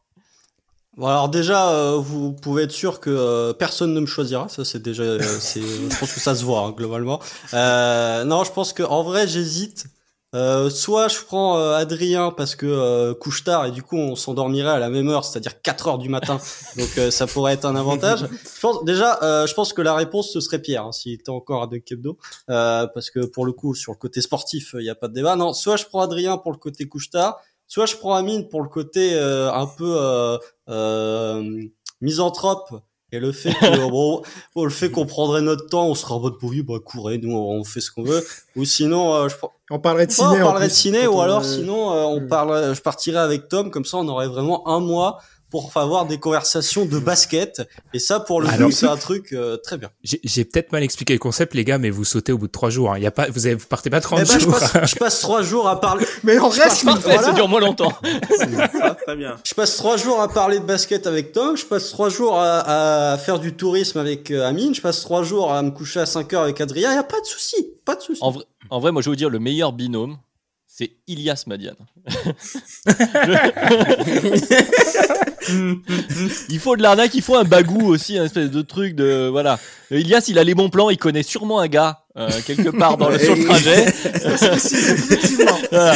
C: Bon, alors déjà, euh, vous pouvez être sûr que euh, personne ne me choisira. Ça, c'est déjà, euh, c'est, je pense que ça se voit hein, globalement. Euh, non, je pense que en vrai, j'hésite. Euh, soit je prends euh, Adrien parce que euh, couche tard et du coup on s'endormirait à la même heure, c'est-à-dire 4 heures du matin. *laughs* Donc euh, ça pourrait être un avantage. Je pense déjà, euh, je pense que la réponse ce serait Pierre hein, s'il était encore à Dunk Hebdo, euh, parce que pour le coup sur le côté sportif il n'y a pas de débat. Non, soit je prends Adrien pour le côté couche tard, soit je prends Amine pour le côté euh, un peu euh, euh, misanthrope Et le fait que, *laughs* bon, bon, le fait qu'on prendrait notre temps, on sera en mode pourri, bah, courez, nous, on fait ce qu'on veut. Ou sinon, euh, je,
E: On parlerait de
C: Ouais,
E: ciné.
C: on
E: en
C: parlerait de ciné, ou
E: on,
C: alors sinon, euh, on
E: hmm.
C: parle, je partirais avec Tom, comme ça, on aurait vraiment un mois pour avoir des conversations de basket. Et ça, pour le
A: Alors-
C: coup, c'est un truc euh, très bien.
A: J'ai j'ai peut-être mal expliqué le concept, les gars, mais vous sautez au bout de trois jours. hein. Il Y a pas, vous, avez, vous partez pas 30
C: Eh ben, je
A: jours.
C: passe, je passe trois jours à parler. *laughs*
E: Mais on reste.
B: Parfait,
C: voilà.
B: ça dure moins longtemps. *laughs*
D: Ah, très bien.
C: Je passe trois jours à parler de basket avec Tom, je passe trois jours à, à faire du tourisme avec euh, Amine, je passe trois jours à me coucher à 5 heures avec Adrien, y a pas de souci, pas de souci.
B: En vrai, en vrai, moi, je vais vous dire, le meilleur binôme, c'est Ilias Madiane. *laughs* il faut de l'arnaque, il faut un bagou aussi, un espèce de truc de voilà. Ilias, il a les bons plans, il connaît sûrement un gars euh, quelque part dans le, sur le trajet. *laughs* Voilà.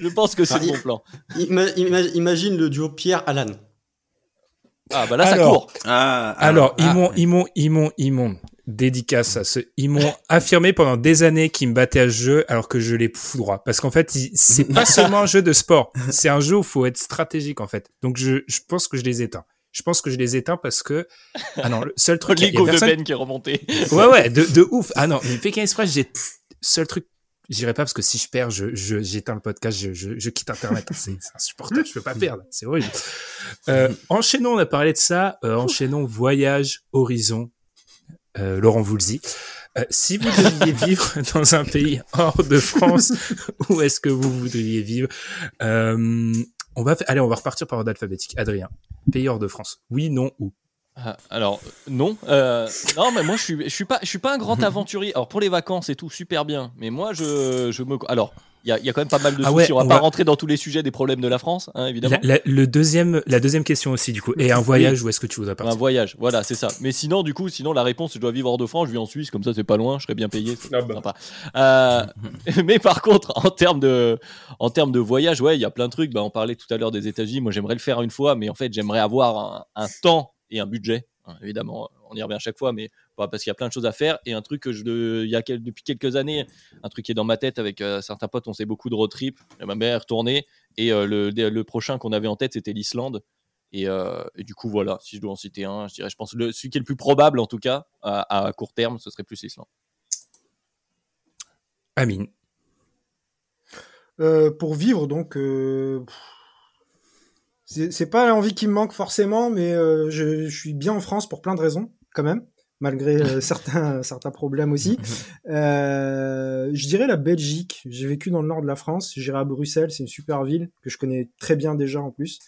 B: Je pense que c'est
C: Ah,
B: le bon plan.
C: Ima- ima- imagine le duo Pierre-Alan.
B: Ah bah là, ça
A: Alors,
B: court.
D: Ah,
A: Alors, ils
D: ah,
A: m'ont,
D: ouais.
A: ils m'ont, ils m'ont, ils m'ont dédicace à ce, ils *laughs* m'ont affirmé pendant des années qu'ils me battaient à ce jeu alors que je les foudroie. Parce qu'en fait, c'est pas *laughs* seulement un jeu de sport. C'est un jeu où faut être stratégique, en fait. Donc, je, je pense que je les éteins. Je pense que je les éteins parce que, ah non, le seul truc, il il
B: L'ego de
A: personne-
B: Ben qui est remonté. *laughs*
A: Ouais, ouais, de, de ouf. Ah non, mais Pékin Express, j'ai, seul truc, j'irai pas parce que si je perds, je, j'éteins le podcast, je, je, je quitte Internet. C'est, c'est insupportable, je peux pas perdre. C'est horrible. Euh, enchaînons, on a parlé de ça. Euh, enchaînons voyage, horizon, euh, Laurent Voulzy. Euh, si vous deviez *laughs* vivre dans un pays hors de France, *laughs* où est-ce que vous voudriez vivre euh, On va, allez, on va repartir par ordre alphabétique. Adrien, pays hors de France. Oui, non, ou
B: Ah, Alors non, euh, non mais moi je suis je suis pas je suis pas un grand *laughs* aventurier. Alors pour les vacances et tout super bien, mais moi je je me alors il y a, il y a quand même pas mal de
A: Ah
B: soucis.
A: ouais,
B: on va
A: on
B: pas
A: va-
B: rentrer dans tous les sujets des problèmes de la France, hein, évidemment.
A: la, la- le deuxième, la deuxième question aussi, du coup. Et un voyage, où est-ce que tu voudrais
B: Un
A: partir?
B: voyage, voilà, c'est ça. Mais sinon, du coup, sinon la réponse, je dois vivre hors de France, je vis en Suisse, comme ça c'est pas loin, je serais bien payé, c'est
F: Ah bah.
B: sympa. Euh, *laughs* mais par contre, en termes de, en termes de voyage, ouais, il y a plein de trucs. Bah, on parlait tout à l'heure des États-Unis. Moi, j'aimerais le faire une fois, mais en fait, j'aimerais avoir un, un temps et un budget. hein, évidemment, on y revient à chaque fois, mais bah, parce qu'il y a plein de choses à faire. Et un truc que je, il y a quel- depuis quelques années, un truc qui est dans ma tête avec euh, certains potes, on s'est beaucoup de road trip. Ma mère est retournée et euh, le, le prochain qu'on avait en tête, c'était l'Islande. Et, euh, et du coup, voilà, si je dois en citer un, je dirais, je pense, le, celui qui est le plus probable, en tout cas, à, à court terme, ce serait plus l'Islande.
A: Amine.
E: Euh, pour vivre, donc, euh, pff, c'est pas l'envie qui me manque forcément, mais euh, je, je suis bien en France pour plein de raisons, quand même, malgré euh, *laughs* certains, certains problèmes aussi. *laughs* Euh, je dirais la Belgique. J'ai vécu dans le nord de la France. J'irai à Bruxelles, c'est une super ville que je connais très bien déjà en plus.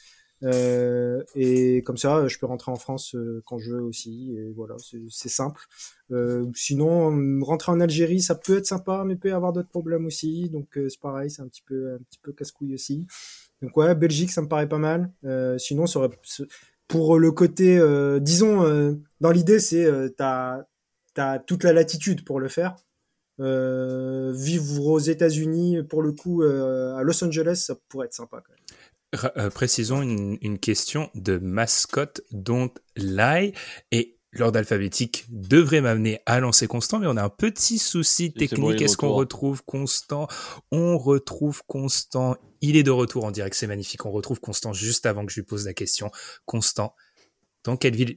E: Euh, et comme ça, je peux rentrer en France euh, quand je veux aussi. Et voilà, c'est simple. Euh, sinon, rentrer en Algérie, ça peut être sympa, mais peut y avoir d'autres problèmes aussi. Donc euh, c'est pareil, c'est un petit peu, un petit peu casse-couille aussi. Donc ouais, Belgique, ça me paraît pas mal. Euh, sinon, pour le côté, euh, disons, euh, dans l'idée, c'est euh, t'as t'as toute la latitude pour le faire. Euh, vivre aux États-Unis, pour le coup, euh, à Los Angeles, ça pourrait être sympa quand même.
A: Euh, précisons une, une question de mascotte dont lie et l'ordre alphabétique devrait m'amener à lancer Constant, mais on a un petit souci technique.
B: est
A: Est-ce qu'on retrouve Constant? On retrouve Constant. Il est de retour en direct, c'est magnifique. On retrouve Constant juste avant que je lui pose la question. Constant, dans quelle ville,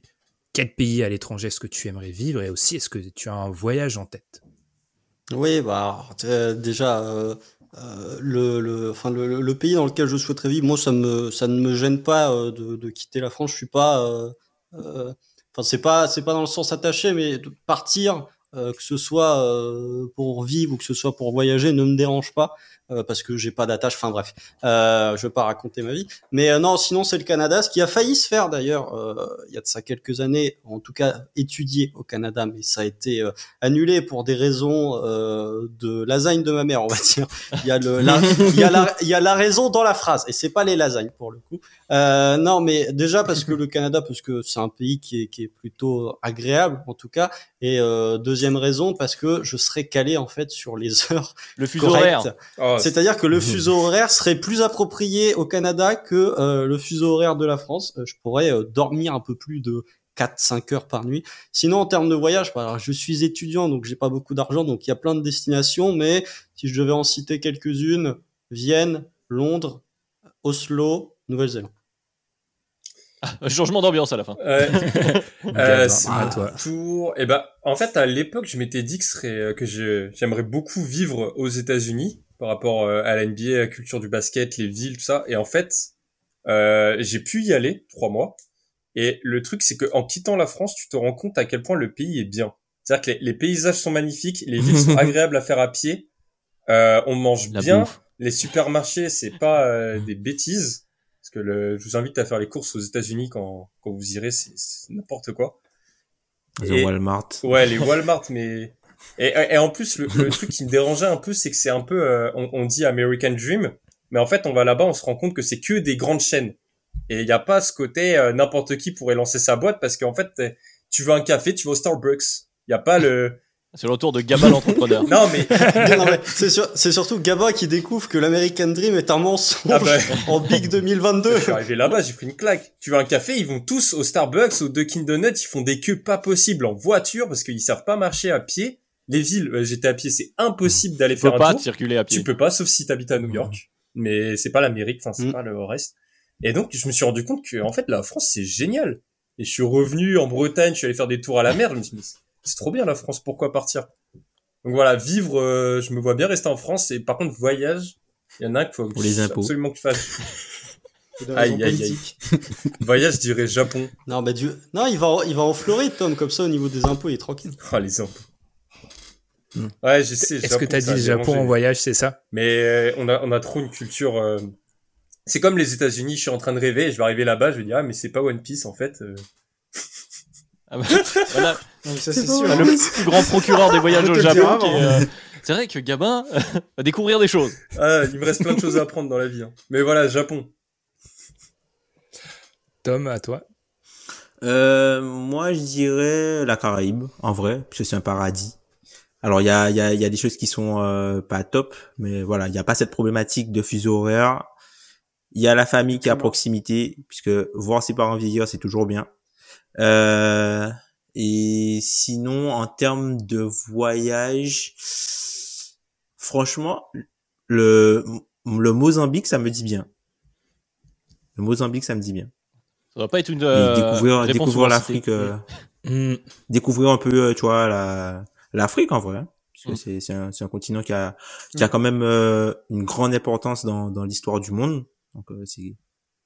A: quel pays à l'étranger est-ce que tu aimerais vivre? Et aussi est-ce que tu as un voyage en tête?
C: Oui, bah déjà euh, euh, le, le, enfin le, le- le pays dans lequel je souhaiterais vivre, moi ça me ça ne me gêne pas euh, de, de quitter la France. Je suis pas, euh, euh, c'est pas c'est pas dans le sens attaché, mais partir, euh, que ce soit euh, pour vivre ou que ce soit pour voyager, ne me dérange pas euh, parce que j'ai pas d'attache. Enfin bref, euh, je vais pas raconter ma vie. Mais euh, non, sinon c'est le Canada, ce qui a failli se faire d'ailleurs euh, il y a de ça quelques années, en tout cas étudié au Canada, mais ça a été euh, annulé pour des raisons euh, de lasagne de ma mère, on va dire. Il y a le, la, il y a la, il y a la raison dans la phrase, et c'est pas les lasagnes pour le coup. Euh, non, mais déjà parce que le Canada, parce que c'est un pays qui est, qui est plutôt agréable en tout cas, et euh, deuxième raison parce que je serais calé en fait sur les heures
B: Le fuseau horaire.
C: correctes.
F: Oh,
C: C'est-à-dire que le *laughs* fuseau horaire serait plus approprié au Canada que euh, le fuseau horaire de la France. Euh, je pourrais euh, dormir un peu plus de 4-5 heures par nuit. Sinon, en termes de voyage, bah, alors, je suis étudiant, donc j'ai pas beaucoup d'argent, donc il y a plein de destinations, mais si je devais en citer quelques-unes, Vienne, Londres, Oslo, Nouvelle-Zélande.
B: Un changement d'ambiance à la fin. *laughs*
F: Euh,
A: Gabin,
F: c'est
A: à
F: mon
A: toi.
F: tour. Et ben, en fait, à l'époque, je m'étais dit que, serait, que je, j'aimerais beaucoup vivre aux États-Unis par rapport euh, à la NBA, à la culture du basket, les villes, tout ça. Et en fait, euh, j'ai pu y aller trois mois. Et le truc, c'est que en quittant la France, tu te rends compte à quel point le pays est bien. C'est-à-dire que les, les paysages sont magnifiques, les villes sont *laughs* agréables à faire à pied. Euh, on mange
B: La
F: bien.
B: bouffe.
F: Les supermarchés, c'est pas euh, des bêtises. Parce que le, je vous invite à faire les courses aux États-Unis quand, quand vous irez, c'est n'importe quoi. Et-
G: Walmart.
F: Ouais, les *laughs* Walmart, mais et, et en plus le, le truc qui me dérangeait un peu, c'est que c'est un peu, euh, on, on dit American Dream, mais en fait on va là-bas, on se rend compte que c'est que des grandes chaînes et il n'y a pas ce côté euh, n'importe qui pourrait lancer sa boîte parce qu'en fait t'es- tu veux un café, tu vas au Starbucks, il y a pas le
B: C'est le retour de Gabba l'entrepreneur.
F: non mais *laughs*
C: Non, mais c'est sûr- c'est surtout Gaba qui découvre que l'American Dream est un mensonge
F: Ah bah. *laughs*
C: en Big 2022.
F: je suis arrivé là-bas, j'ai pris une claque. Tu veux un café, ils vont tous au Starbucks, au Dunkin Donuts, ils font des queues pas possibles en voiture parce qu'ils savent pas marcher à pied. Les villes, euh, j'étais à pied, c'est impossible d'aller
B: Tu peux
F: faire un
B: pas
F: tour.
B: circuler à pied.
F: Tu peux pas, sauf si t'habites à New York. Mais c'est pas l'Amérique, enfin, c'est
C: Mm.
F: pas le reste. Et donc, je me suis rendu compte que, en fait, la France, c'est génial. Et je suis revenu en Bretagne, je suis allé faire des tours à la mer, je me suis dit, c'est trop bien la France, pourquoi partir? Donc voilà, vivre, euh, je me vois bien rester en France, et par contre, voyage, il y en a un qu'il faut
G: Pour les impôts.
F: absolument que tu fasses. *laughs* Aïe, aïe, aïe. *laughs* voyage, je dirais Japon.
C: Non, mais Dieu. Non, il va, en- il va en Floride, Tom, comme ça, au niveau des impôts, il est tranquille.
F: Ah, les impôts. Ouais, je sais.
A: Est-ce que
F: Japon,
A: t'as dit Japon
F: dérangé.
A: en voyage, c'est ça?
F: Mais euh, on a on a trop une culture. euh, C'est comme les États-Unis. Je suis en train de rêver. et Je vais arriver là-bas. Je vais dire ah mais c'est pas One Piece en fait. euh.
B: Ah bah, *laughs* voilà,
E: Non, ça, c'est sûr.
B: le plus grand procureur des voyages *laughs* au
E: le
B: Japon. euh, C'est vrai que Gabin *laughs* va découvrir des choses.
F: Ah il me reste plein de choses à apprendre dans la vie. hein. Mais voilà Japon.
A: Tom, à toi.
G: Euh, moi, je dirais la Caraïbe, en vrai, parce que c'est un paradis. Alors, il y a, il y, a, il y a des choses qui sont euh, pas top, mais voilà, il n'y a pas cette problématique de fuseau horaire. Il y a la famille qui est à proximité, puisque voir ses parents vieillir, c'est toujours bien. Euh, et sinon, en termes de voyage, franchement, le, le Mozambique, ça me dit bien. Le Mozambique, ça me dit bien.
B: Ça va pas être une euh,
G: découvrir découvrir l'Afrique euh,
A: Hmm,
G: découvrir un peu euh, tu vois la l'Afrique en vrai hein, parce que
B: Mm.
G: c'est c'est un, c'est un continent qui a qui a quand même euh, une grande importance dans dans l'histoire du monde donc euh, c'est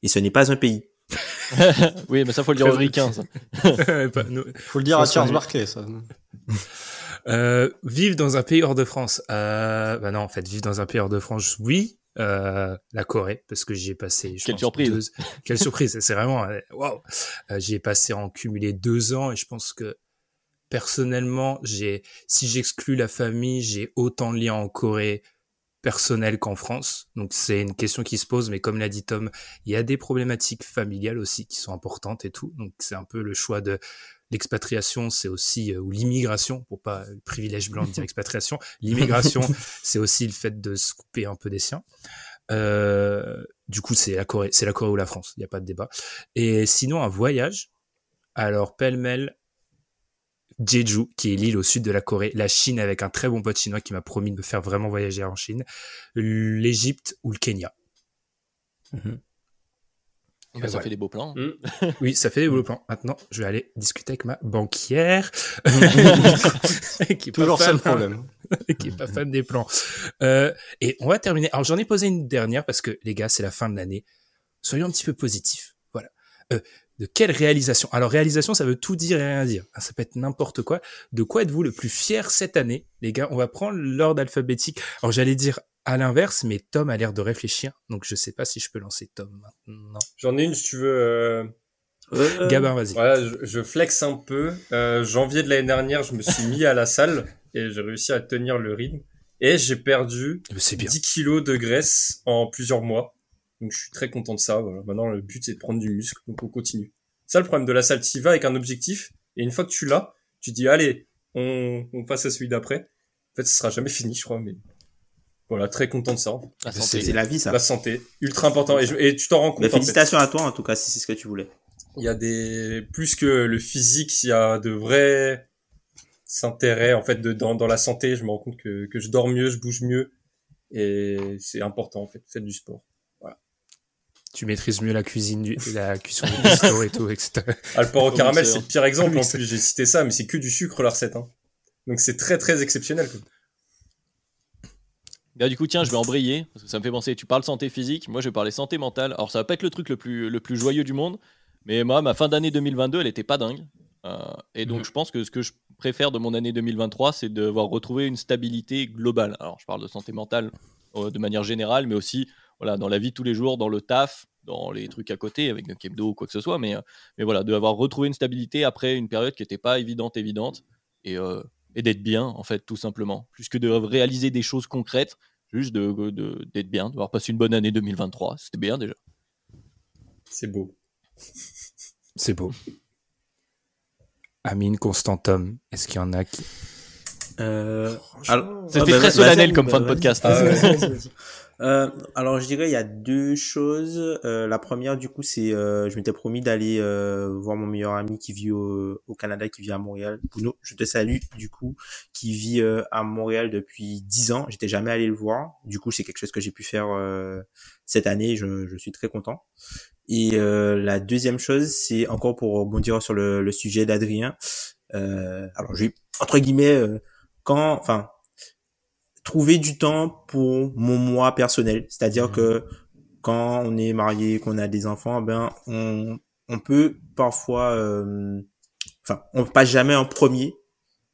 G: et ce n'est pas un pays *laughs*
B: oui, mais ça faut le dire aux ricains. ça. *laughs*
C: Faut le dire à Charles Barkley, ça. *laughs*
A: Euh, vivre dans un pays hors de France. Euh, bah non, en fait, vivre dans un pays hors de France, oui. Euh, la Corée, parce que j'y ai passé. Je
B: Quelle
A: pense,
B: surprise.
A: deux- Quelle surprise C'est vraiment euh, waouh. Euh, J'y ai passé en cumulé deux ans et je pense que personnellement, j'ai, si j'exclus la famille, j'ai autant de liens en Corée personnel qu'en France. Donc c'est une question qui se pose, mais comme l'a dit Tom, il y a des problématiques familiales aussi qui sont importantes et tout. Donc c'est un peu le choix de l'expatriation, c'est aussi euh, ou l'immigration pour pas le privilège blanc de dire *laughs* expatriation. L'immigration, c'est aussi le fait de se couper un peu des siens. Euh, du coup, c'est la Corée, c'est la Corée ou la France, il n'y a pas de débat. Et sinon, un voyage. Alors pêle-mêle, Jeju, qui est l'île au sud de la Corée, la Chine avec un très bon pote chinois qui m'a promis de me faire vraiment voyager en Chine, l'Égypte ou le Kenya.
B: Bah, ça
A: voilà.
B: fait des beaux plans. *laughs*
A: Oui, ça fait des beaux plans. Maintenant, je vais aller discuter avec ma banquière. *laughs* qui est pas
C: Toujours ça le problème.
A: hein, *laughs* qui est pas fan des plans. Euh, et on va terminer. Alors, j'en ai posé une dernière parce que, les gars, c'est la fin de l'année. Soyons un petit peu positifs. Voilà. Euh, de quelle réalisation? Alors, réalisation, ça veut tout dire et rien dire. Ça peut être n'importe quoi. De quoi êtes-vous le plus fier cette année? Les gars, on va prendre l'ordre alphabétique. Alors, j'allais dire à l'inverse, mais Tom a l'air de réfléchir. Donc, je sais pas si je peux lancer Tom maintenant.
F: J'en ai une si tu veux. euh,
G: Euh,
A: Gabin, vas-y.
F: Voilà, je, je flex un peu. Euh, janvier de l'année dernière, je me suis mis à la salle et j'ai réussi à tenir le rythme. Et j'ai perdu
A: C'est bien.
F: 10 kilos de graisse en plusieurs mois. Donc je suis très content de ça. Voilà. Maintenant, le but c'est de prendre du muscle, donc on continue. Ça, le problème de la salle, tu vas avec un objectif, et une fois que tu l'as, tu dis allez, on, on passe à celui d'après. En fait, ce sera jamais fini, je crois, mais voilà, très content de ça.
B: La
A: C'est-
B: santé.
G: c'est la vie ça
F: La santé, ultra important, et, je- et tu t'en rends compte.
G: Mais
F: en fait.
G: félicitations à toi en tout cas si c'est ce que tu voulais
F: Il y a des plus que le physique, il y a de vrais intérêts en fait de, dans, dans la santé. Je me rends compte que, que je dors mieux, je bouge mieux, et c'est important en fait. Faites du sport.
A: Tu maîtrises mieux la cuisine, du, la cuisson du bistrot et tout, etc.
F: Ah, le porc au caramel, c'est le pire exemple. En plus, j'ai cité ça, mais c'est que du sucre la recette. Hein. Donc c'est très très exceptionnel. quoi.
B: Bah, du coup, tiens, je vais embrayer, parce que ça me fait penser, tu parles santé physique, moi je vais parler santé mentale. Alors ça va pas être le truc le plus, le plus joyeux du monde, mais moi, ma fin d'année 2022, elle était pas dingue. Euh, et donc
A: Mhm.
B: je pense que ce que je préfère de mon année 2023, c'est devoir retrouver une stabilité globale. Alors je parle de santé mentale de manière générale, mais aussi voilà, dans la vie de tous les jours, dans le taf, dans les trucs à côté, avec le kebdo ou quoi que ce soit. Mais, euh, mais voilà, d'avoir retrouvé une stabilité après une période qui n'était pas évidente, évidente, et, euh, et d'être bien, en fait, tout simplement. Plus que de réaliser des choses concrètes, juste de, de- d'être bien, d'avoir passé une bonne année 2023. C'était bien déjà.
F: C'est beau.
A: C'est beau. Amine, Constantum, est-ce qu'il y en a qui...
D: Euh, alors-
B: C'était
D: Ah, bah,
B: très
D: vas-y,
B: solennel comme
D: bah,
B: fin de podcast.
F: Ah
E: vas-y.
D: Euh, alors je dirais il y a deux choses. Euh, la première du coup c'est euh, je m'étais promis d'aller euh, voir mon meilleur ami qui vit au, au Canada, qui vit à Montréal. Bruno, je te salue du coup, qui vit euh, à Montréal depuis 10 ans. J'étais jamais allé le voir. Du coup c'est quelque chose que j'ai pu faire euh, cette année. Je, je suis très content. Et euh, la deuxième chose c'est encore pour rebondir sur le, le sujet d'Adrien. Euh, alors j'ai entre guillemets euh, quand enfin trouver du temps pour mon moi personnel. C'est-à-dire
A: Mhm.
D: que quand on est marié, qu'on a des enfants, ben on, on peut parfois, euh, enfin, on passe jamais en premier.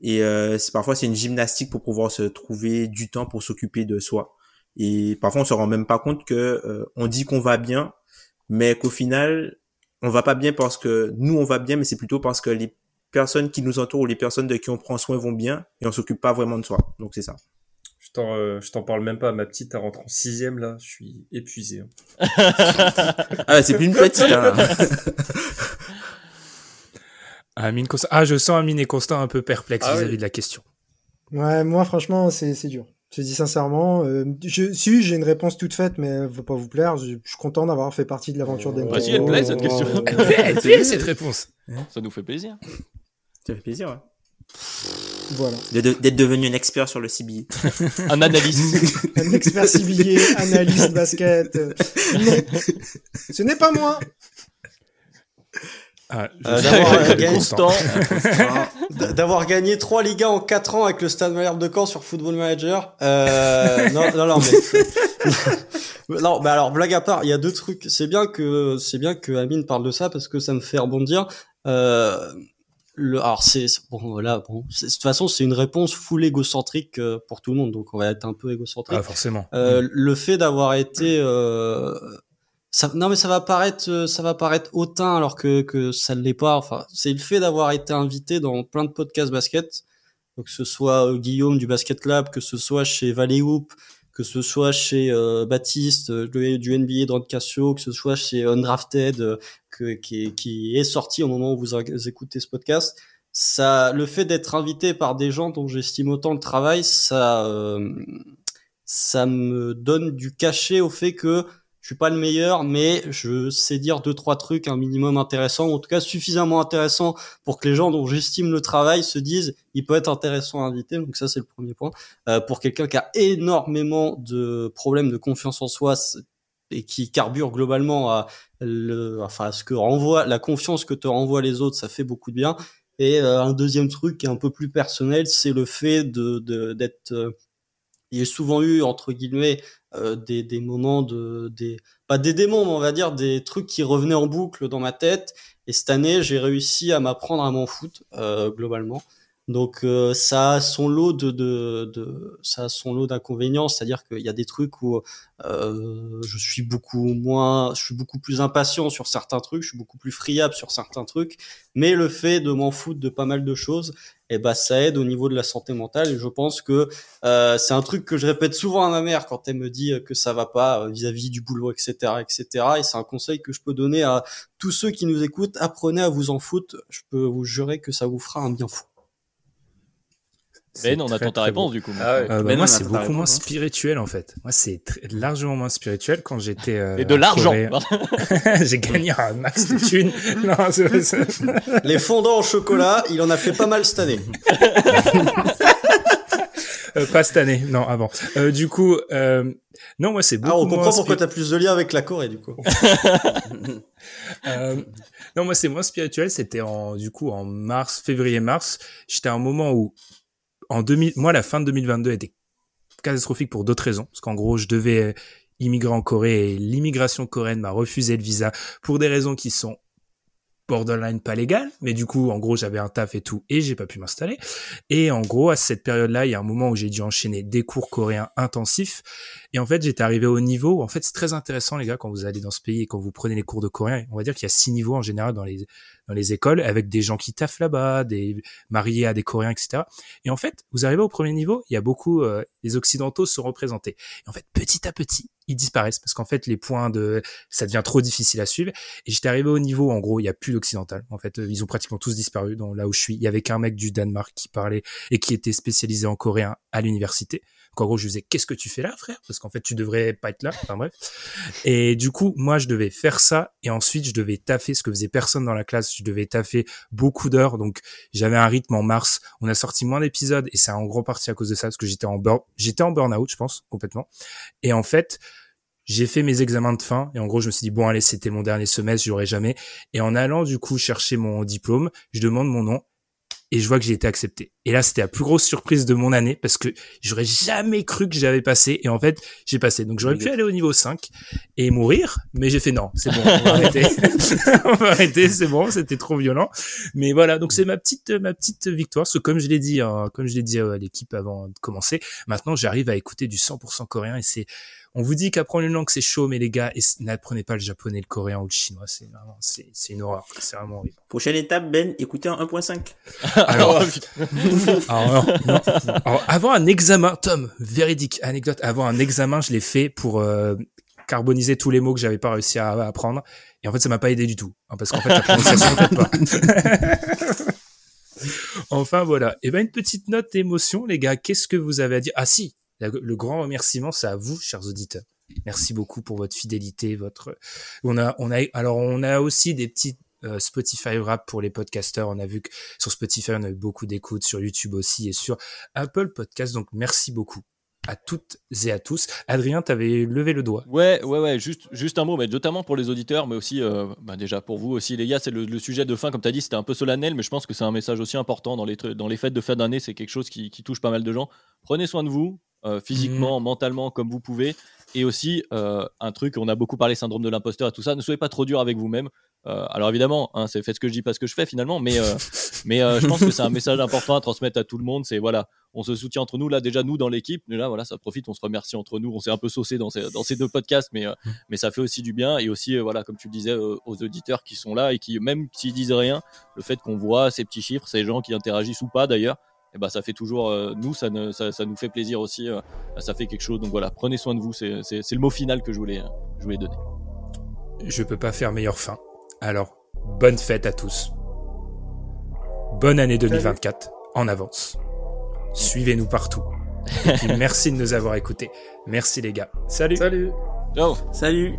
D: Et euh, c'est parfois c'est une gymnastique pour pouvoir se trouver du temps pour s'occuper de soi. Et parfois on se rend même pas compte que euh, on dit qu'on va bien, mais qu'au final on va pas bien parce que nous on va bien, mais c'est plutôt parce que les personnes qui nous entourent ou les personnes de qui on prend soin vont bien et on s'occupe pas vraiment de soi. Donc c'est ça.
F: Je t'en, euh, je t'en parle même pas. Ma petite, elle rentre en sixième là. Je suis épuisé. hein. *laughs*
D: Ah, c'est plus une petite. Hein. *laughs*
A: Amine, Constant... Ah, je sens Amine et Constant un peu perplexes
F: Ah
A: vis-à-vis
F: oui.
A: de la question.
E: Ouais, moi, franchement, c'est c'est dur. Je te dis sincèrement, euh, je, si j'ai une réponse toute faite, mais elle va pas vous plaire. Je, je suis content d'avoir fait partie de l'aventure des.
B: Bah si, elle plaît, cette question. *laughs*
A: Elle fait cette réponse.
B: Ça nous fait plaisir.
D: Ça fait plaisir, ouais.
E: Voilà.
D: De- de- D'être devenu un expert sur le CBI. *laughs*
B: Un analyste.
E: Un expert cibilier, analyste basket. *laughs* non, ce n'est pas moi.
A: Ah,
C: Euh, d'avoir, gagné- *laughs* D'avoir gagné trois Ligas en 4 ans avec le Stade Malherbe de Caen sur Football Manager. Euh, non, non, non, mais... *laughs* non, mais alors, blague à part, il y a deux trucs. C'est bien que, c'est bien que Amine parle de ça parce que ça me fait rebondir. Euh, le, alors c'est bon voilà bon de toute façon c'est une réponse full égocentrique euh, pour tout le monde donc on va être un peu égocentrique
A: Ah, forcément.
C: euh, le fait d'avoir été euh, ça, non mais ça va paraître euh, ça va paraître hautain alors que que ça ne l'est pas. Enfin c'est le fait d'avoir été invité dans plein de podcasts basket donc que ce soit euh, Guillaume du Basket Lab que ce soit chez Valley Hoop que ce soit chez euh, Baptiste euh, du NBA Drone Cassio que ce soit chez Undrafted euh, que, qui, qui est sorti au moment où vous, écoutez ce podcast ça le fait d'être invité par des gens dont j'estime autant le travail ça ça me donne du cachet au fait que je suis pas le meilleur, mais je sais dire deux trois trucs un minimum intéressants, ou en tout cas suffisamment intéressants pour que les gens dont j'estime le travail se disent il peut être intéressant à inviter. Donc ça c'est le premier point. Euh, pour quelqu'un qui a énormément de problèmes de confiance en soi et qui carbure globalement à le, enfin à ce que renvoie la confiance que te renvoient les autres, ça fait beaucoup de bien. Et euh, un deuxième truc qui est un peu plus personnel, c'est le fait de de- d'être euh, il y a souvent eu entre guillemets euh, des, des moments de des pas des démons mais on va dire des trucs qui revenaient en boucle dans ma tête. Et cette année j'ai réussi à m'apprendre à m'en foutre euh, globalement donc euh, ça a son lot de, de, de ça a son lot d'inconvénients c'est-à-dire qu'il y a des trucs où euh, je suis beaucoup moins je suis beaucoup plus impatient sur certains trucs je suis beaucoup plus friable sur certains trucs mais le fait de m'en foutre de pas mal de choses et ben ça aide au niveau de la santé mentale et je pense que euh, c'est un truc que je répète souvent à ma mère quand elle me dit que ça va pas euh, vis-à-vis du boulot, etc., etc. Et c'est un conseil que je peux donner à tous ceux qui nous écoutent. Apprenez à vous en foutre. Je peux vous jurer que ça vous fera un bien fou.
B: Ben, on
A: très,
B: attend ta réponse
A: beau.
B: du coup.
F: Ah ouais.
A: Euh, bah,
D: Mais non,
A: moi,
D: on
A: c'est beaucoup moins
D: hein.
A: spirituel en fait. Moi, c'est largement moins spirituel quand j'étais. euh,
B: Et de l'argent. *laughs*
A: J'ai gagné un max de thunes. non,
C: Les fondants au chocolat, il en a fait pas mal cette année.
A: Euh, pas cette année, non, avant. Euh, du coup, euh, non, moi, c'est beaucoup
C: Ah, on
A: moins
C: comprend pourquoi
A: spiri-
C: t'as plus de lien avec la Corée, du coup.
A: Euh, non, moi, c'est moins spirituel. C'était en, du coup, en mars, février-mars. J'étais à un moment où, en 2000, moi, la fin de 2022 était catastrophique pour d'autres raisons. Parce qu'en gros, je devais immigrer en Corée et l'immigration coréenne m'a refusé le visa pour des raisons qui sont borderline pas légales. Mais du coup, en gros, j'avais un taf et tout et j'ai pas pu m'installer. Et en gros, à cette période-là, il y a un moment où j'ai dû enchaîner des cours coréens intensifs. Et en fait, j'étais arrivé au niveau où, en fait, c'est très intéressant, les gars, quand vous allez dans ce pays et quand vous prenez les cours de coréen. On va dire qu'il y a six niveaux en général dans les, dans les écoles avec des gens qui taffent là-bas, des mariés à des coréens, etc. Et en fait, vous arrivez au premier niveau, il y a beaucoup, euh, les occidentaux sont représentés. Et en fait, petit à petit, ils disparaissent parce qu'en fait, les points de, ça devient trop difficile à suivre. Et j'étais arrivé au niveau, en gros, il y a plus d'occidental. En fait, euh, ils ont pratiquement tous disparu dans là où je suis. Il y avait qu'un mec du Danemark qui parlait et qui était spécialisé en coréen à l'université. Donc en gros, je lui disais, qu'est-ce que tu fais là, frère? Parce qu'en fait, tu devrais pas être là. Enfin bref. Et du coup, moi, je devais faire ça et ensuite, je devais taffer ce que faisait personne dans la classe. Je devais taffer beaucoup d'heures. Donc, j'avais un rythme en mars. On a sorti moins d'épisodes et c'est en grande partie à cause de ça parce que j'étais en burn, j'étais en burn-out, je pense, complètement. Et en fait, j'ai fait mes examens de fin et en gros, je me suis dit, bon, allez, c'était mon dernier semestre, j'aurai jamais. Et en allant, du coup, chercher mon diplôme, je demande mon nom et je vois que j'ai été accepté. Et là, c'était la plus grosse surprise de mon année parce que j'aurais jamais cru que j'avais passé. Et en fait, j'ai passé. Donc, j'aurais pu aller au niveau 5 et mourir, mais j'ai fait non, c'est bon, on va *laughs* arrêter. *laughs* on va arrêter, c'est bon, c'était trop violent. Mais voilà, donc c'est ma petite, ma petite victoire. Parce que comme je l'ai dit, hein, comme je l'ai dit à l'équipe avant de commencer, maintenant, j'arrive à écouter du 100% coréen et c'est, on vous dit qu'apprendre une langue c'est chaud, mais les gars, n'apprenez pas le japonais, le coréen ou le chinois, c'est vraiment, c'est, une horreur, c'est vraiment horrible.
D: Prochaine étape, Ben, écoutez en 1.5. *laughs*
A: Alors, *laughs* alors, non, non. Alors, avant un examen, Tom, véridique anecdote, avant un examen, je l'ai fait pour euh, carboniser tous les mots que j'avais pas réussi à, à apprendre. Et en fait, ça m'a pas aidé du tout, hein, parce qu'en fait, la prononciation pas. *laughs* enfin, voilà. Et ben, une petite note émotion, les gars. Qu'est-ce que vous avez à dire? Ah si, le grand remerciement, c'est à vous, chers auditeurs. Merci beaucoup pour votre fidélité, votre. On a, on a, alors on a aussi des petites euh, Spotify rap pour les podcasteurs. On a vu que sur Spotify, on a eu beaucoup d'écoutes, sur YouTube aussi et sur Apple Podcast. Donc merci beaucoup à toutes et à tous. Adrien, t'avais levé le doigt.
B: Ouais, ouais, ouais, juste, juste un mot, mais notamment pour les auditeurs, mais aussi, euh, bah, déjà pour vous aussi, les gars, c'est le, sujet de fin, comme tu as dit, c'était un peu solennel, mais je pense que c'est un message aussi important dans les, dans les fêtes de fin d'année, c'est quelque chose qui, qui touche pas mal de gens. Prenez soin de vous, euh, physiquement, mentalement, comme vous pouvez, et aussi, euh, un truc, on a beaucoup parlé syndrome de l'imposteur et tout ça, ne soyez pas trop dur avec vous-même. Euh, alors évidemment, hein, c'est faites ce que je dis, pas ce que je fais finalement, mais, *laughs* mais je pense que c'est un message important à transmettre à tout le monde. C'est voilà, on se soutient entre nous. Là déjà nous dans l'équipe, là voilà, ça profite, on se remercie entre nous. On s'est un peu saucé dans ces, dans ces deux podcasts, mais euh, mais ça fait aussi du bien et aussi voilà, comme tu le disais aux auditeurs qui sont là et qui même s'ils disent rien, le fait qu'on voit ces petits chiffres, ces gens qui interagissent ou pas d'ailleurs. Et ben ça fait toujours euh, nous ça, ne, ça, ça nous fait plaisir aussi euh, ça fait quelque chose donc voilà prenez soin de vous c'est c'est- c'est le mot final que je voulais euh, je voulais donner
A: Je peux pas faire meilleure fin. Alors, bonne fête à tous. Bonne année 2024 en avance. Suivez-nous partout. Et puis, *laughs* merci de nous avoir écoutés. Merci les gars. Salut.
F: Salut.
B: ciao
D: Salut